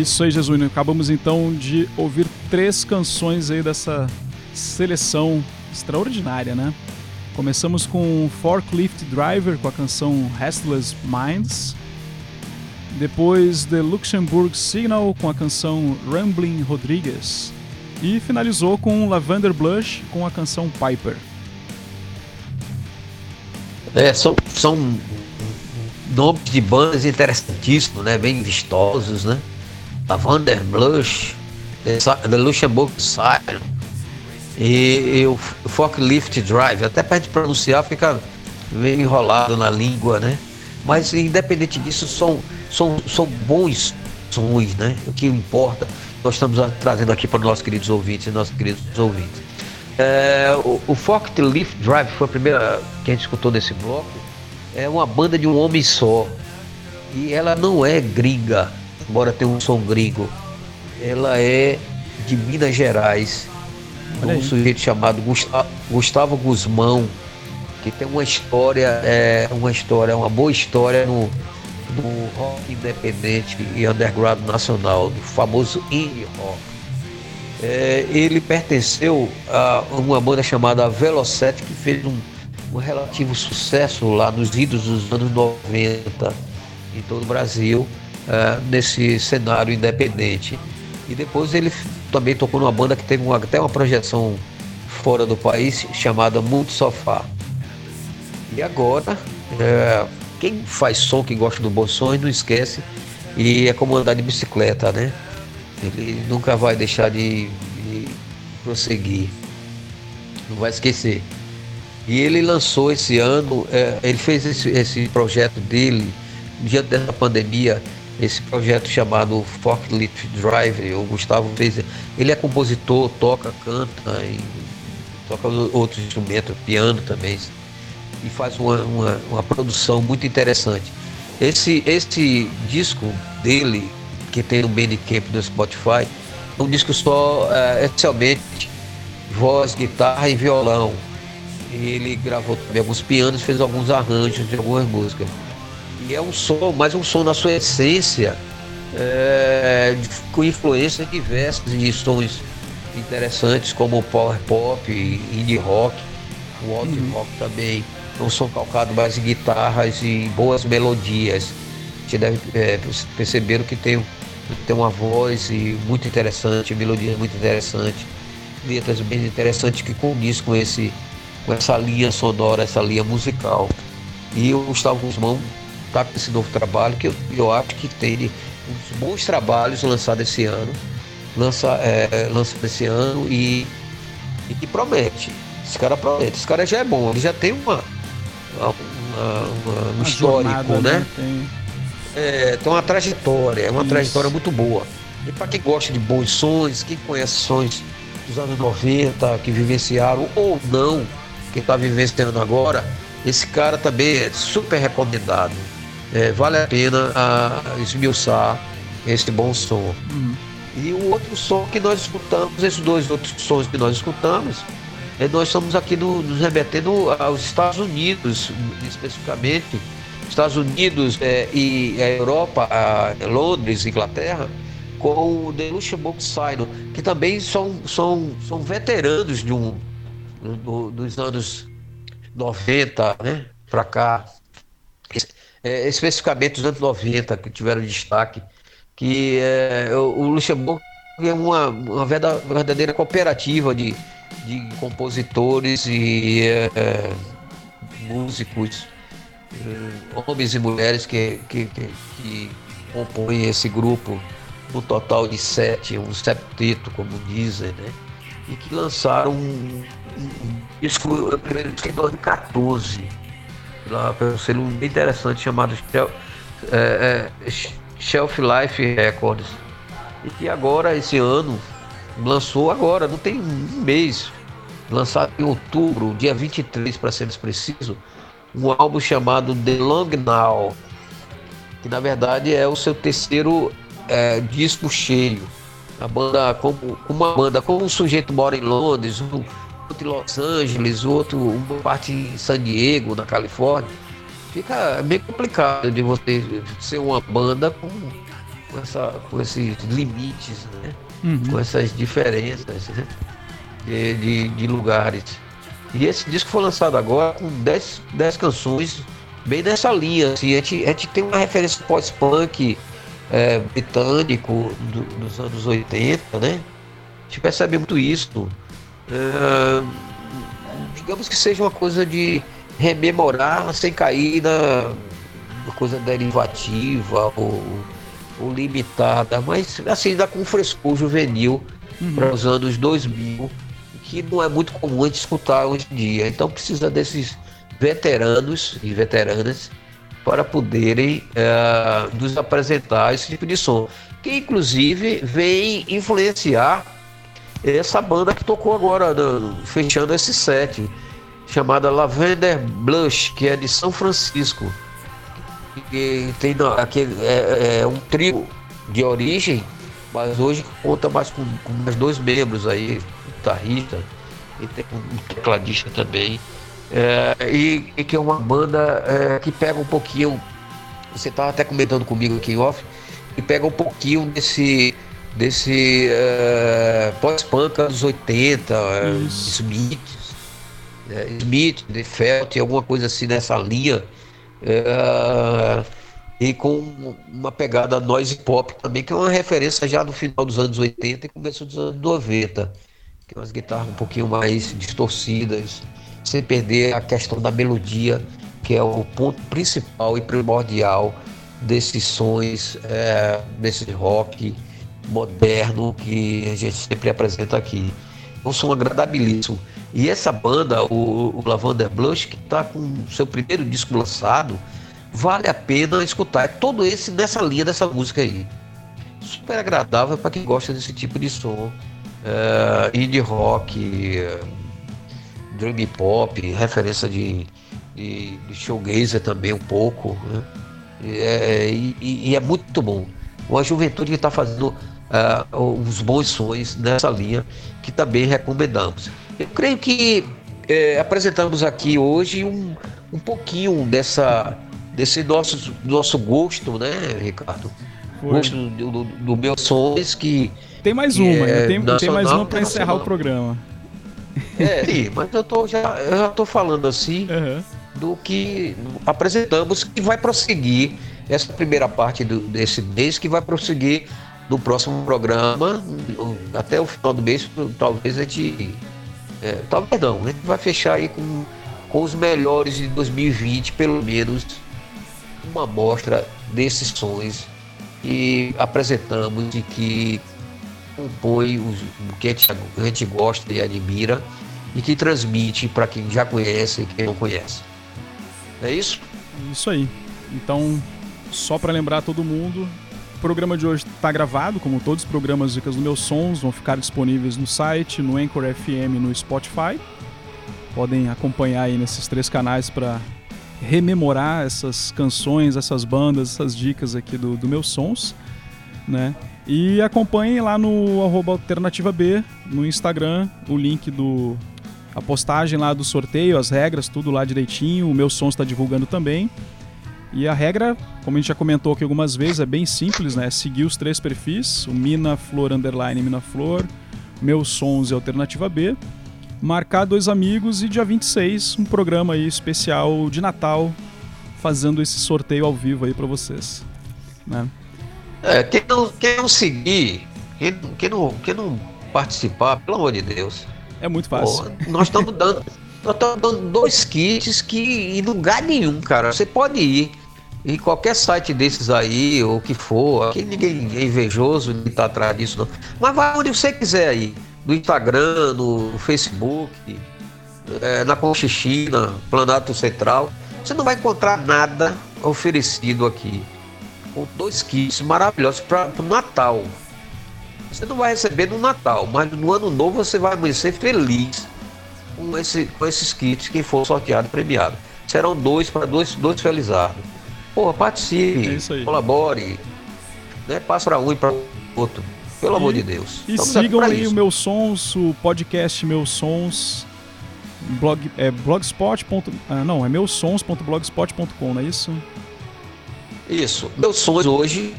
Isso aí, Jesus. Acabamos então de ouvir três canções aí dessa seleção extraordinária, né? Começamos com Forklift Driver com a canção Restless Minds. Depois The Luxembourg Signal com a canção Rambling Rodriguez. E finalizou com Lavender Blush com a canção Piper. É, são, são nomes de bandas interessantíssimos, né? Bem vistosos, né? Lavander Blush, The Sa- The Luxembourg Siren e, e o Forklift Drive. Até para gente pronunciar fica meio enrolado na língua, né? Mas independente disso, são, são, são bons sons, né? O que importa, nós estamos trazendo aqui para os nossos queridos ouvintes e nossos queridos ouvintes. É, o, o Forklift Drive foi a primeira que a gente escutou nesse bloco. É uma banda de um homem só. E ela não é gringa, embora tenha um som gringo. Ela é de Minas Gerais. Um sujeito chamado Gusta- Gustavo Guzmão, que tem uma história, é, uma história, uma boa história no, no rock independente e underground nacional, do famoso indie rock. É, ele pertenceu a uma banda chamada Velocete, que fez um, um relativo sucesso lá nos idos dos anos 90 em todo o Brasil, é, nesse cenário independente. E depois ele também tocou numa banda que teve uma- até uma projeção fora do país, chamada Multi Sofá. E agora, é, quem faz som, que gosta do som, não esquece, e é como andar de bicicleta, né? Ele nunca vai deixar de, de prosseguir. Não vai esquecer. E ele lançou esse ano, é, ele fez esse, esse projeto dele, diante dessa pandemia, esse projeto chamado Forklift Drive, o Gustavo fez. Ele é compositor, toca, canta, e toca outros instrumentos, piano também, e faz uma, uma, uma produção muito interessante. Esse, esse disco dele, que tem no Bandcamp do Spotify, é um disco só, é, essencialmente, voz, guitarra e violão. Ele gravou também alguns pianos, fez alguns arranjos de algumas músicas. E é um som, mas um som na sua essência, é, de- com influências diversas de sons interessantes, como power pop, indie rock, o alt rock também. É um som calcado mais em guitarras e boas melodias. A gente deve é, perceber que tem, tem uma voz e muito interessante, melodia muito interessante, letras bem interessantes que condiz com esse com essa linha sonora, essa linha musical. E o Gustavo Guzmão está com esse novo trabalho que eu, eu acho que tem uns bons trabalhos lançados esse ano, lança, é, lançado esse ano e, e que promete. Esse cara promete. Esse cara já é bom, ele já tem uma, uma, uma- um Uma histórico, jornada, né? Tem- É, tem uma trajetória, é uma Isso. trajetória muito boa. E para quem gosta de bons sons, quem conhece sons dos anos 90, que vivenciaram ou não, que está vivenciando agora, esse cara também é super recomendado. É, vale a pena a, esmiuçar esse bom som. Uhum. E o outro som que nós escutamos, esses dois outros sons que nós escutamos, é, nós estamos aqui no- nos remetendo aos Estados Unidos, especificamente. Estados Unidos é, e a Europa, a Londres, Inglaterra, com o The Luxembourg Sign, que também são, são, são veteranos de um, do- dos anos 90 né, para cá. É, especificamente os anos 90 que tiveram destaque, que é, o, Luxemburgo é uma, uma verda- verdadeira cooperativa de, de compositores e é, é, músicos, é, homens e mulheres que, que, que, que compõem esse grupo, no total de sete, um septeto, como dizem, né? E que lançaram um, um, disco, o primeiro disco em 2014 lá pelo selo bem interessante chamado é, é, Shelf Life Records. E que agora, esse ano, lançou agora, não tem um mês, lançado em outubro, dia 23 para ser mais preciso, um álbum chamado The Long Now, que na verdade é o seu terceiro é, disco cheio. A banda, como uma banda, como um sujeito mora em Londres, um outro em Los Angeles, outro uma parte em San Diego, na Califórnia, fica meio complicado de você ser uma banda com com, essa, com esses limites, né? Uhum. com essas diferenças né? de, de, de lugares. E esse disco foi lançado agora com 10, 10 canções bem nessa linha. Assim, a, gente, a gente tem uma referência pós-punk é, britânico do- dos anos 80, né? A gente percebe muito isso. É, digamos que seja uma coisa de rememorar sem cair na coisa derivativa ou, ou limitada, mas assim, ainda com frescor juvenil para os anos 2000, que não é muito comum a gente escutar hoje em dia. Então precisa desses veteranos e veteranas para poderem eh, nos apresentar esse tipo de som, que inclusive vem influenciar essa banda que tocou agora, no- fechando esse set, chamada Lavender Blush, que é de São Francisco. E tem aquele, é, é um trio de origem, mas hoje conta mais com, com mais dois membros aí, guitarrista e tem um tecladista também. É, e, e que é uma banda é, que pega um pouquinho, você estava até comentando comigo aqui em off, que pega um pouquinho desse, desse é, pós-punk anos 80, é, Isso. Smiths, né, Smith, The Felt, alguma coisa assim nessa linha. É, e com uma pegada noise pop também, que é uma referência já no final dos anos 80 e começo dos anos 90. Que é umas guitarras um pouquinho mais distorcidas, sem perder a questão da melodia, que é o ponto principal e primordial desses sons, é, desse rock moderno que a gente sempre apresenta aqui. Um som agradabilíssimo. E essa banda, o, o Lavender Blush, que está com seu primeiro disco lançado, vale a pena escutar. É todo esse nessa linha dessa música aí. Super agradável para quem gosta desse tipo de som. É, indie rock, é, dream pop, referência de, de, de showgazer também um pouco. Né? E, é, e- e é muito bom. Uma juventude que está fazendo ah, uns bons sons nessa linha que também recomendamos. Eu creio que eh, apresentamos aqui hoje um, um pouquinho dessa, desse nosso, nosso gosto, né, Ricardo? Foi. Gosto do, do, do meus sons que. Tem mais que uma, né? é tem, tem mais nacional, uma para encerrar o programa. É, sim, mas eu, tô já, eu já tô falando assim Aham. do que apresentamos que vai prosseguir essa primeira parte do- desse mês que vai prosseguir no próximo programa até o final do mês talvez a gente é, talvez não a gente vai fechar aí com, com os melhores de 2020 pelo menos uma amostra desses sons que apresentamos e que compõe os, o que a gente, a gente gosta e admira e que transmite para quem já conhece e quem não conhece. É isso? Isso aí. Então, só para lembrar todo mundo, o programa de hoje está gravado, como todos os programas Dicas do Meus Sons, vão ficar disponíveis no site, no Anchor FM no Spotify. Podem acompanhar aí nesses três canais para rememorar essas canções, essas bandas, essas dicas aqui do, do Meus Sons, né? E acompanhem lá no arroba Alternativa B, no Instagram, o link do, a postagem lá do sorteio, as regras, tudo lá direitinho. O meu som está divulgando também. E a regra, como a gente já comentou aqui algumas vezes, é bem simples, né? É seguir os três perfis, o Mina Flor Underline Mina Flor, Meus Sons e Alternativa B. Marcar dois amigos e dia 26, um programa aí especial de Natal, fazendo esse sorteio ao vivo aí para vocês. Né? É, quem não, quem não seguir, quem, quem não, quem não participar, pelo amor de Deus, É muito fácil. Pô, nós estamos dando, nós estamos dando dois kits que em lugar nenhum, cara. Você pode ir em qualquer site desses aí, ou que for. Aqui ninguém é invejoso, ninguém tá atrás disso, não. Mas vai onde você quiser aí. No Instagram, no Facebook, é, na Conchichina, Planalto Central. Você não vai encontrar nada oferecido aqui. Com dois kits maravilhosos para o Natal. Você não vai receber no Natal, mas no Ano Novo você vai amanhecer feliz com, esse, com esses kits que for sorteado e premiado. Serão dois para dois, dois felizardos. Porra, participe, É colabore, né? Passa para um e para outro. Pelo amor de Deus. E Estamos sigam aí isso. o Meus Sons, o podcast Meus Sons, blog, é blogspot. Ah, não, é meusons.blogspot.com, não é isso? Isso. Meus sons hoje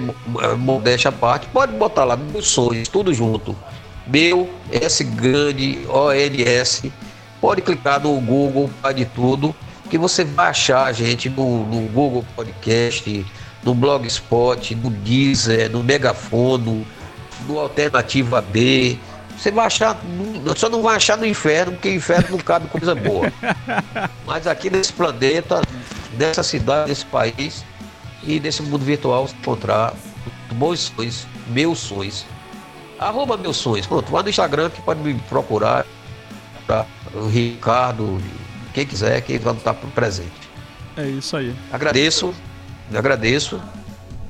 mo- eh, modéstia à parte, pode botar lá meus sonhos, tudo junto. Meu S grande ONS. Pode clicar no Google, pai de tudo, que você vai achar a gente no, no Google Podcast, no Blogspot, no Deezer, no Megafono, no Alternativa B. Você vai achar, só não vai achar no inferno, porque o inferno não cabe coisa boa. Mas aqui nesse planeta, nessa cidade, nesse país e nesse mundo virtual, você encontrar bons sonhos, meus sonhos. Arroba meus sonhos. Pronto, lá no Instagram que pode me procurar. Tá? O Ricardo, quem quiser, que vai estar presente. É isso aí. Agradeço, agradeço,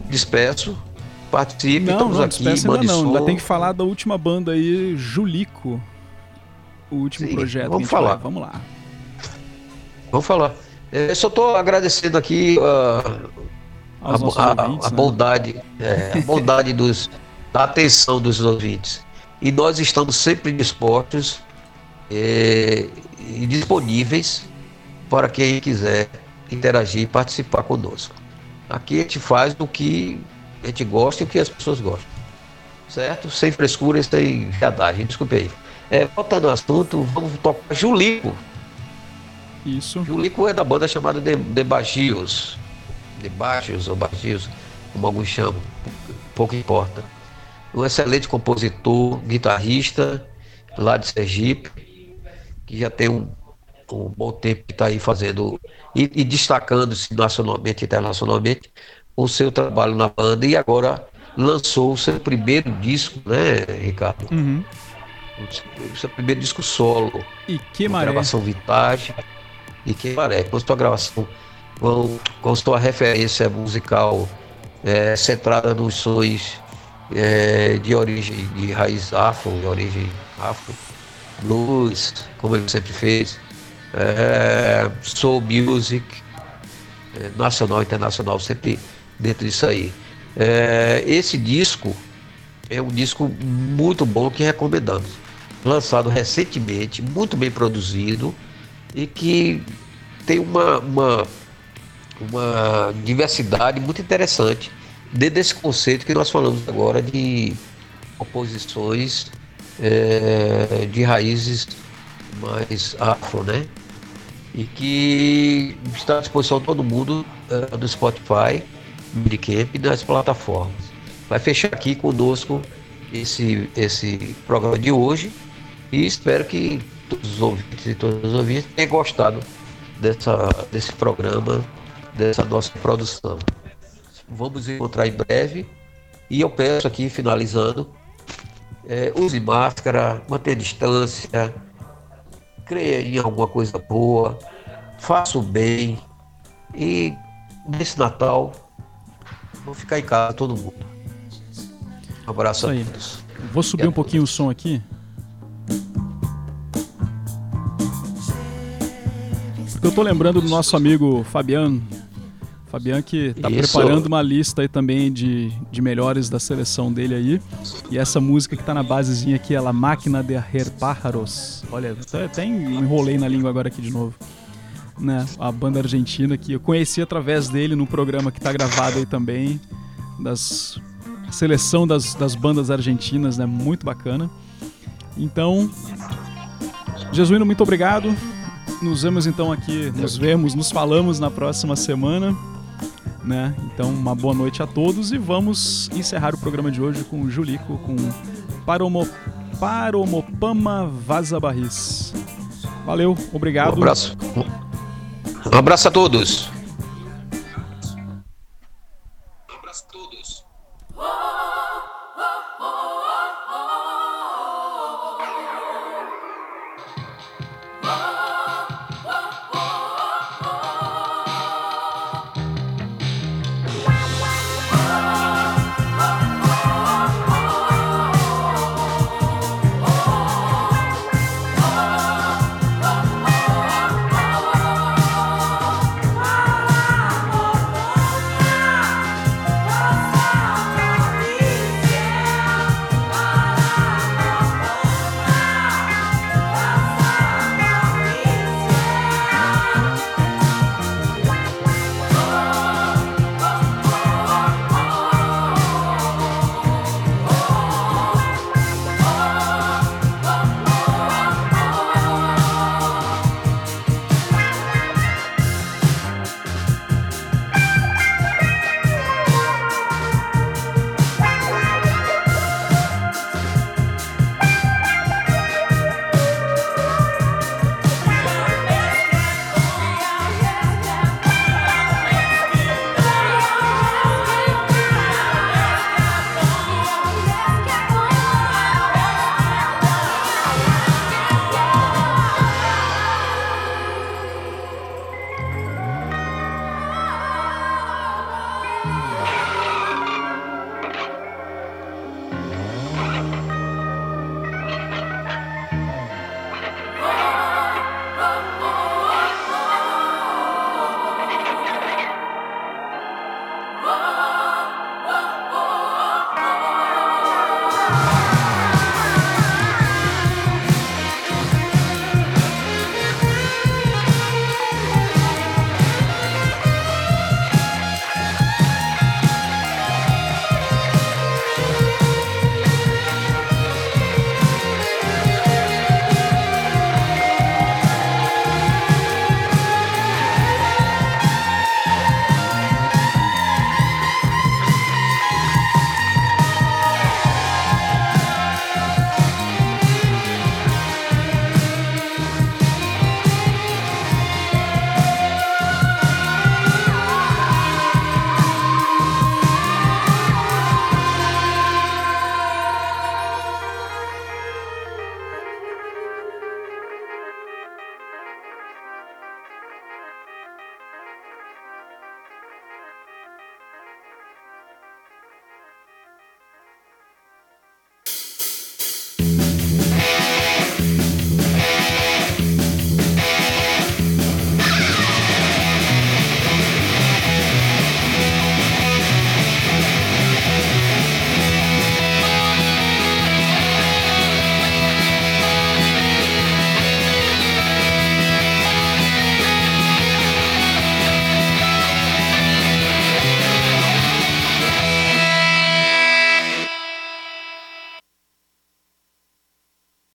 despeço, participe, Não, estamos não, aqui, ainda mande não. som. Ainda tem que falar da última banda aí, Julico. O último Sim, projeto. vamos falar. vai- Vamos lá. Vamos falar. É, Eu só estou agradecendo aqui ah, a, a- ouvintes, a né? bondade, é, a bondade dos, da atenção dos ouvintes. E nós estamos sempre dispostos é, e disponíveis para quem quiser interagir e participar conosco. Aqui a gente faz do que a gente gosta e o que as pessoas gostam. Certo? Sem frescura e sem viadagem. Desculpe aí. É, voltando ao assunto, vamos tocar Julico. Isso. Julico é da banda chamada De, de Baixos. De ou Baixos, como alguns chamam, pouco importa. Um excelente compositor, guitarrista, lá de Sergipe, que já tem um, um bom tempo que está aí fazendo e, e destacando-se nacionalmente e internacionalmente com o seu trabalho na banda e agora lançou o seu primeiro disco, né, Ricardo? Uhum. O seu- primeiro disco solo E que maré. gravação vintage e que maré, com sua gravação com, com sua referência musical é, centrada nos sons é, de origem de raiz afro, de origem afro, blues, como ele sempre fez, é, soul music, é, nacional e internacional, sempre dentro disso aí. É, esse disco é um disco muito bom que recomendamos. Lançado recentemente, muito bem produzido e que tem uma, uma, uma diversidade muito interessante dentro desse conceito que nós falamos agora de composições é, de raízes mais afro, né? E que está à disposição de todo mundo é, no Spotify, Minicamp e nas plataformas. Vai fechar aqui conosco esse, esse programa de hoje e espero que todos os ouvintes e todas as ouvintes tenham gostado dessa, desse programa, dessa nossa produção. Vamos encontrar em breve e eu peço aqui, finalizando, é, use máscara, mantenha distância, creia em alguma coisa boa, faça o bem e nesse Natal vou ficar em casa todo mundo. Um abraço Isso a aí. todos. Vou subir um pouquinho o som aqui. Porque eu tô lembrando do nosso amigo Fabiano. Fabiano que tá Isso. preparando uma lista aí também de, de melhores da seleção dele aí. E essa música que tá na basezinha aqui é La Máquina de Her Pájaros. Olha, até, enrolei na língua agora aqui de novo. Né? A banda argentina que eu conheci através dele no programa que tá gravado aí também. Das seleção das, das bandas argentinas, né? Muito bacana. Então, Jesuíno, muito obrigado. Nos vemos então aqui, nos vemos, nos falamos na próxima semana. Né? Então, uma boa noite a todos e vamos encerrar o programa de hoje com o Julico, com Paromo, Paromopama Vaza Barris. Valeu, Um obrigado. abraço. Um abraço a todos.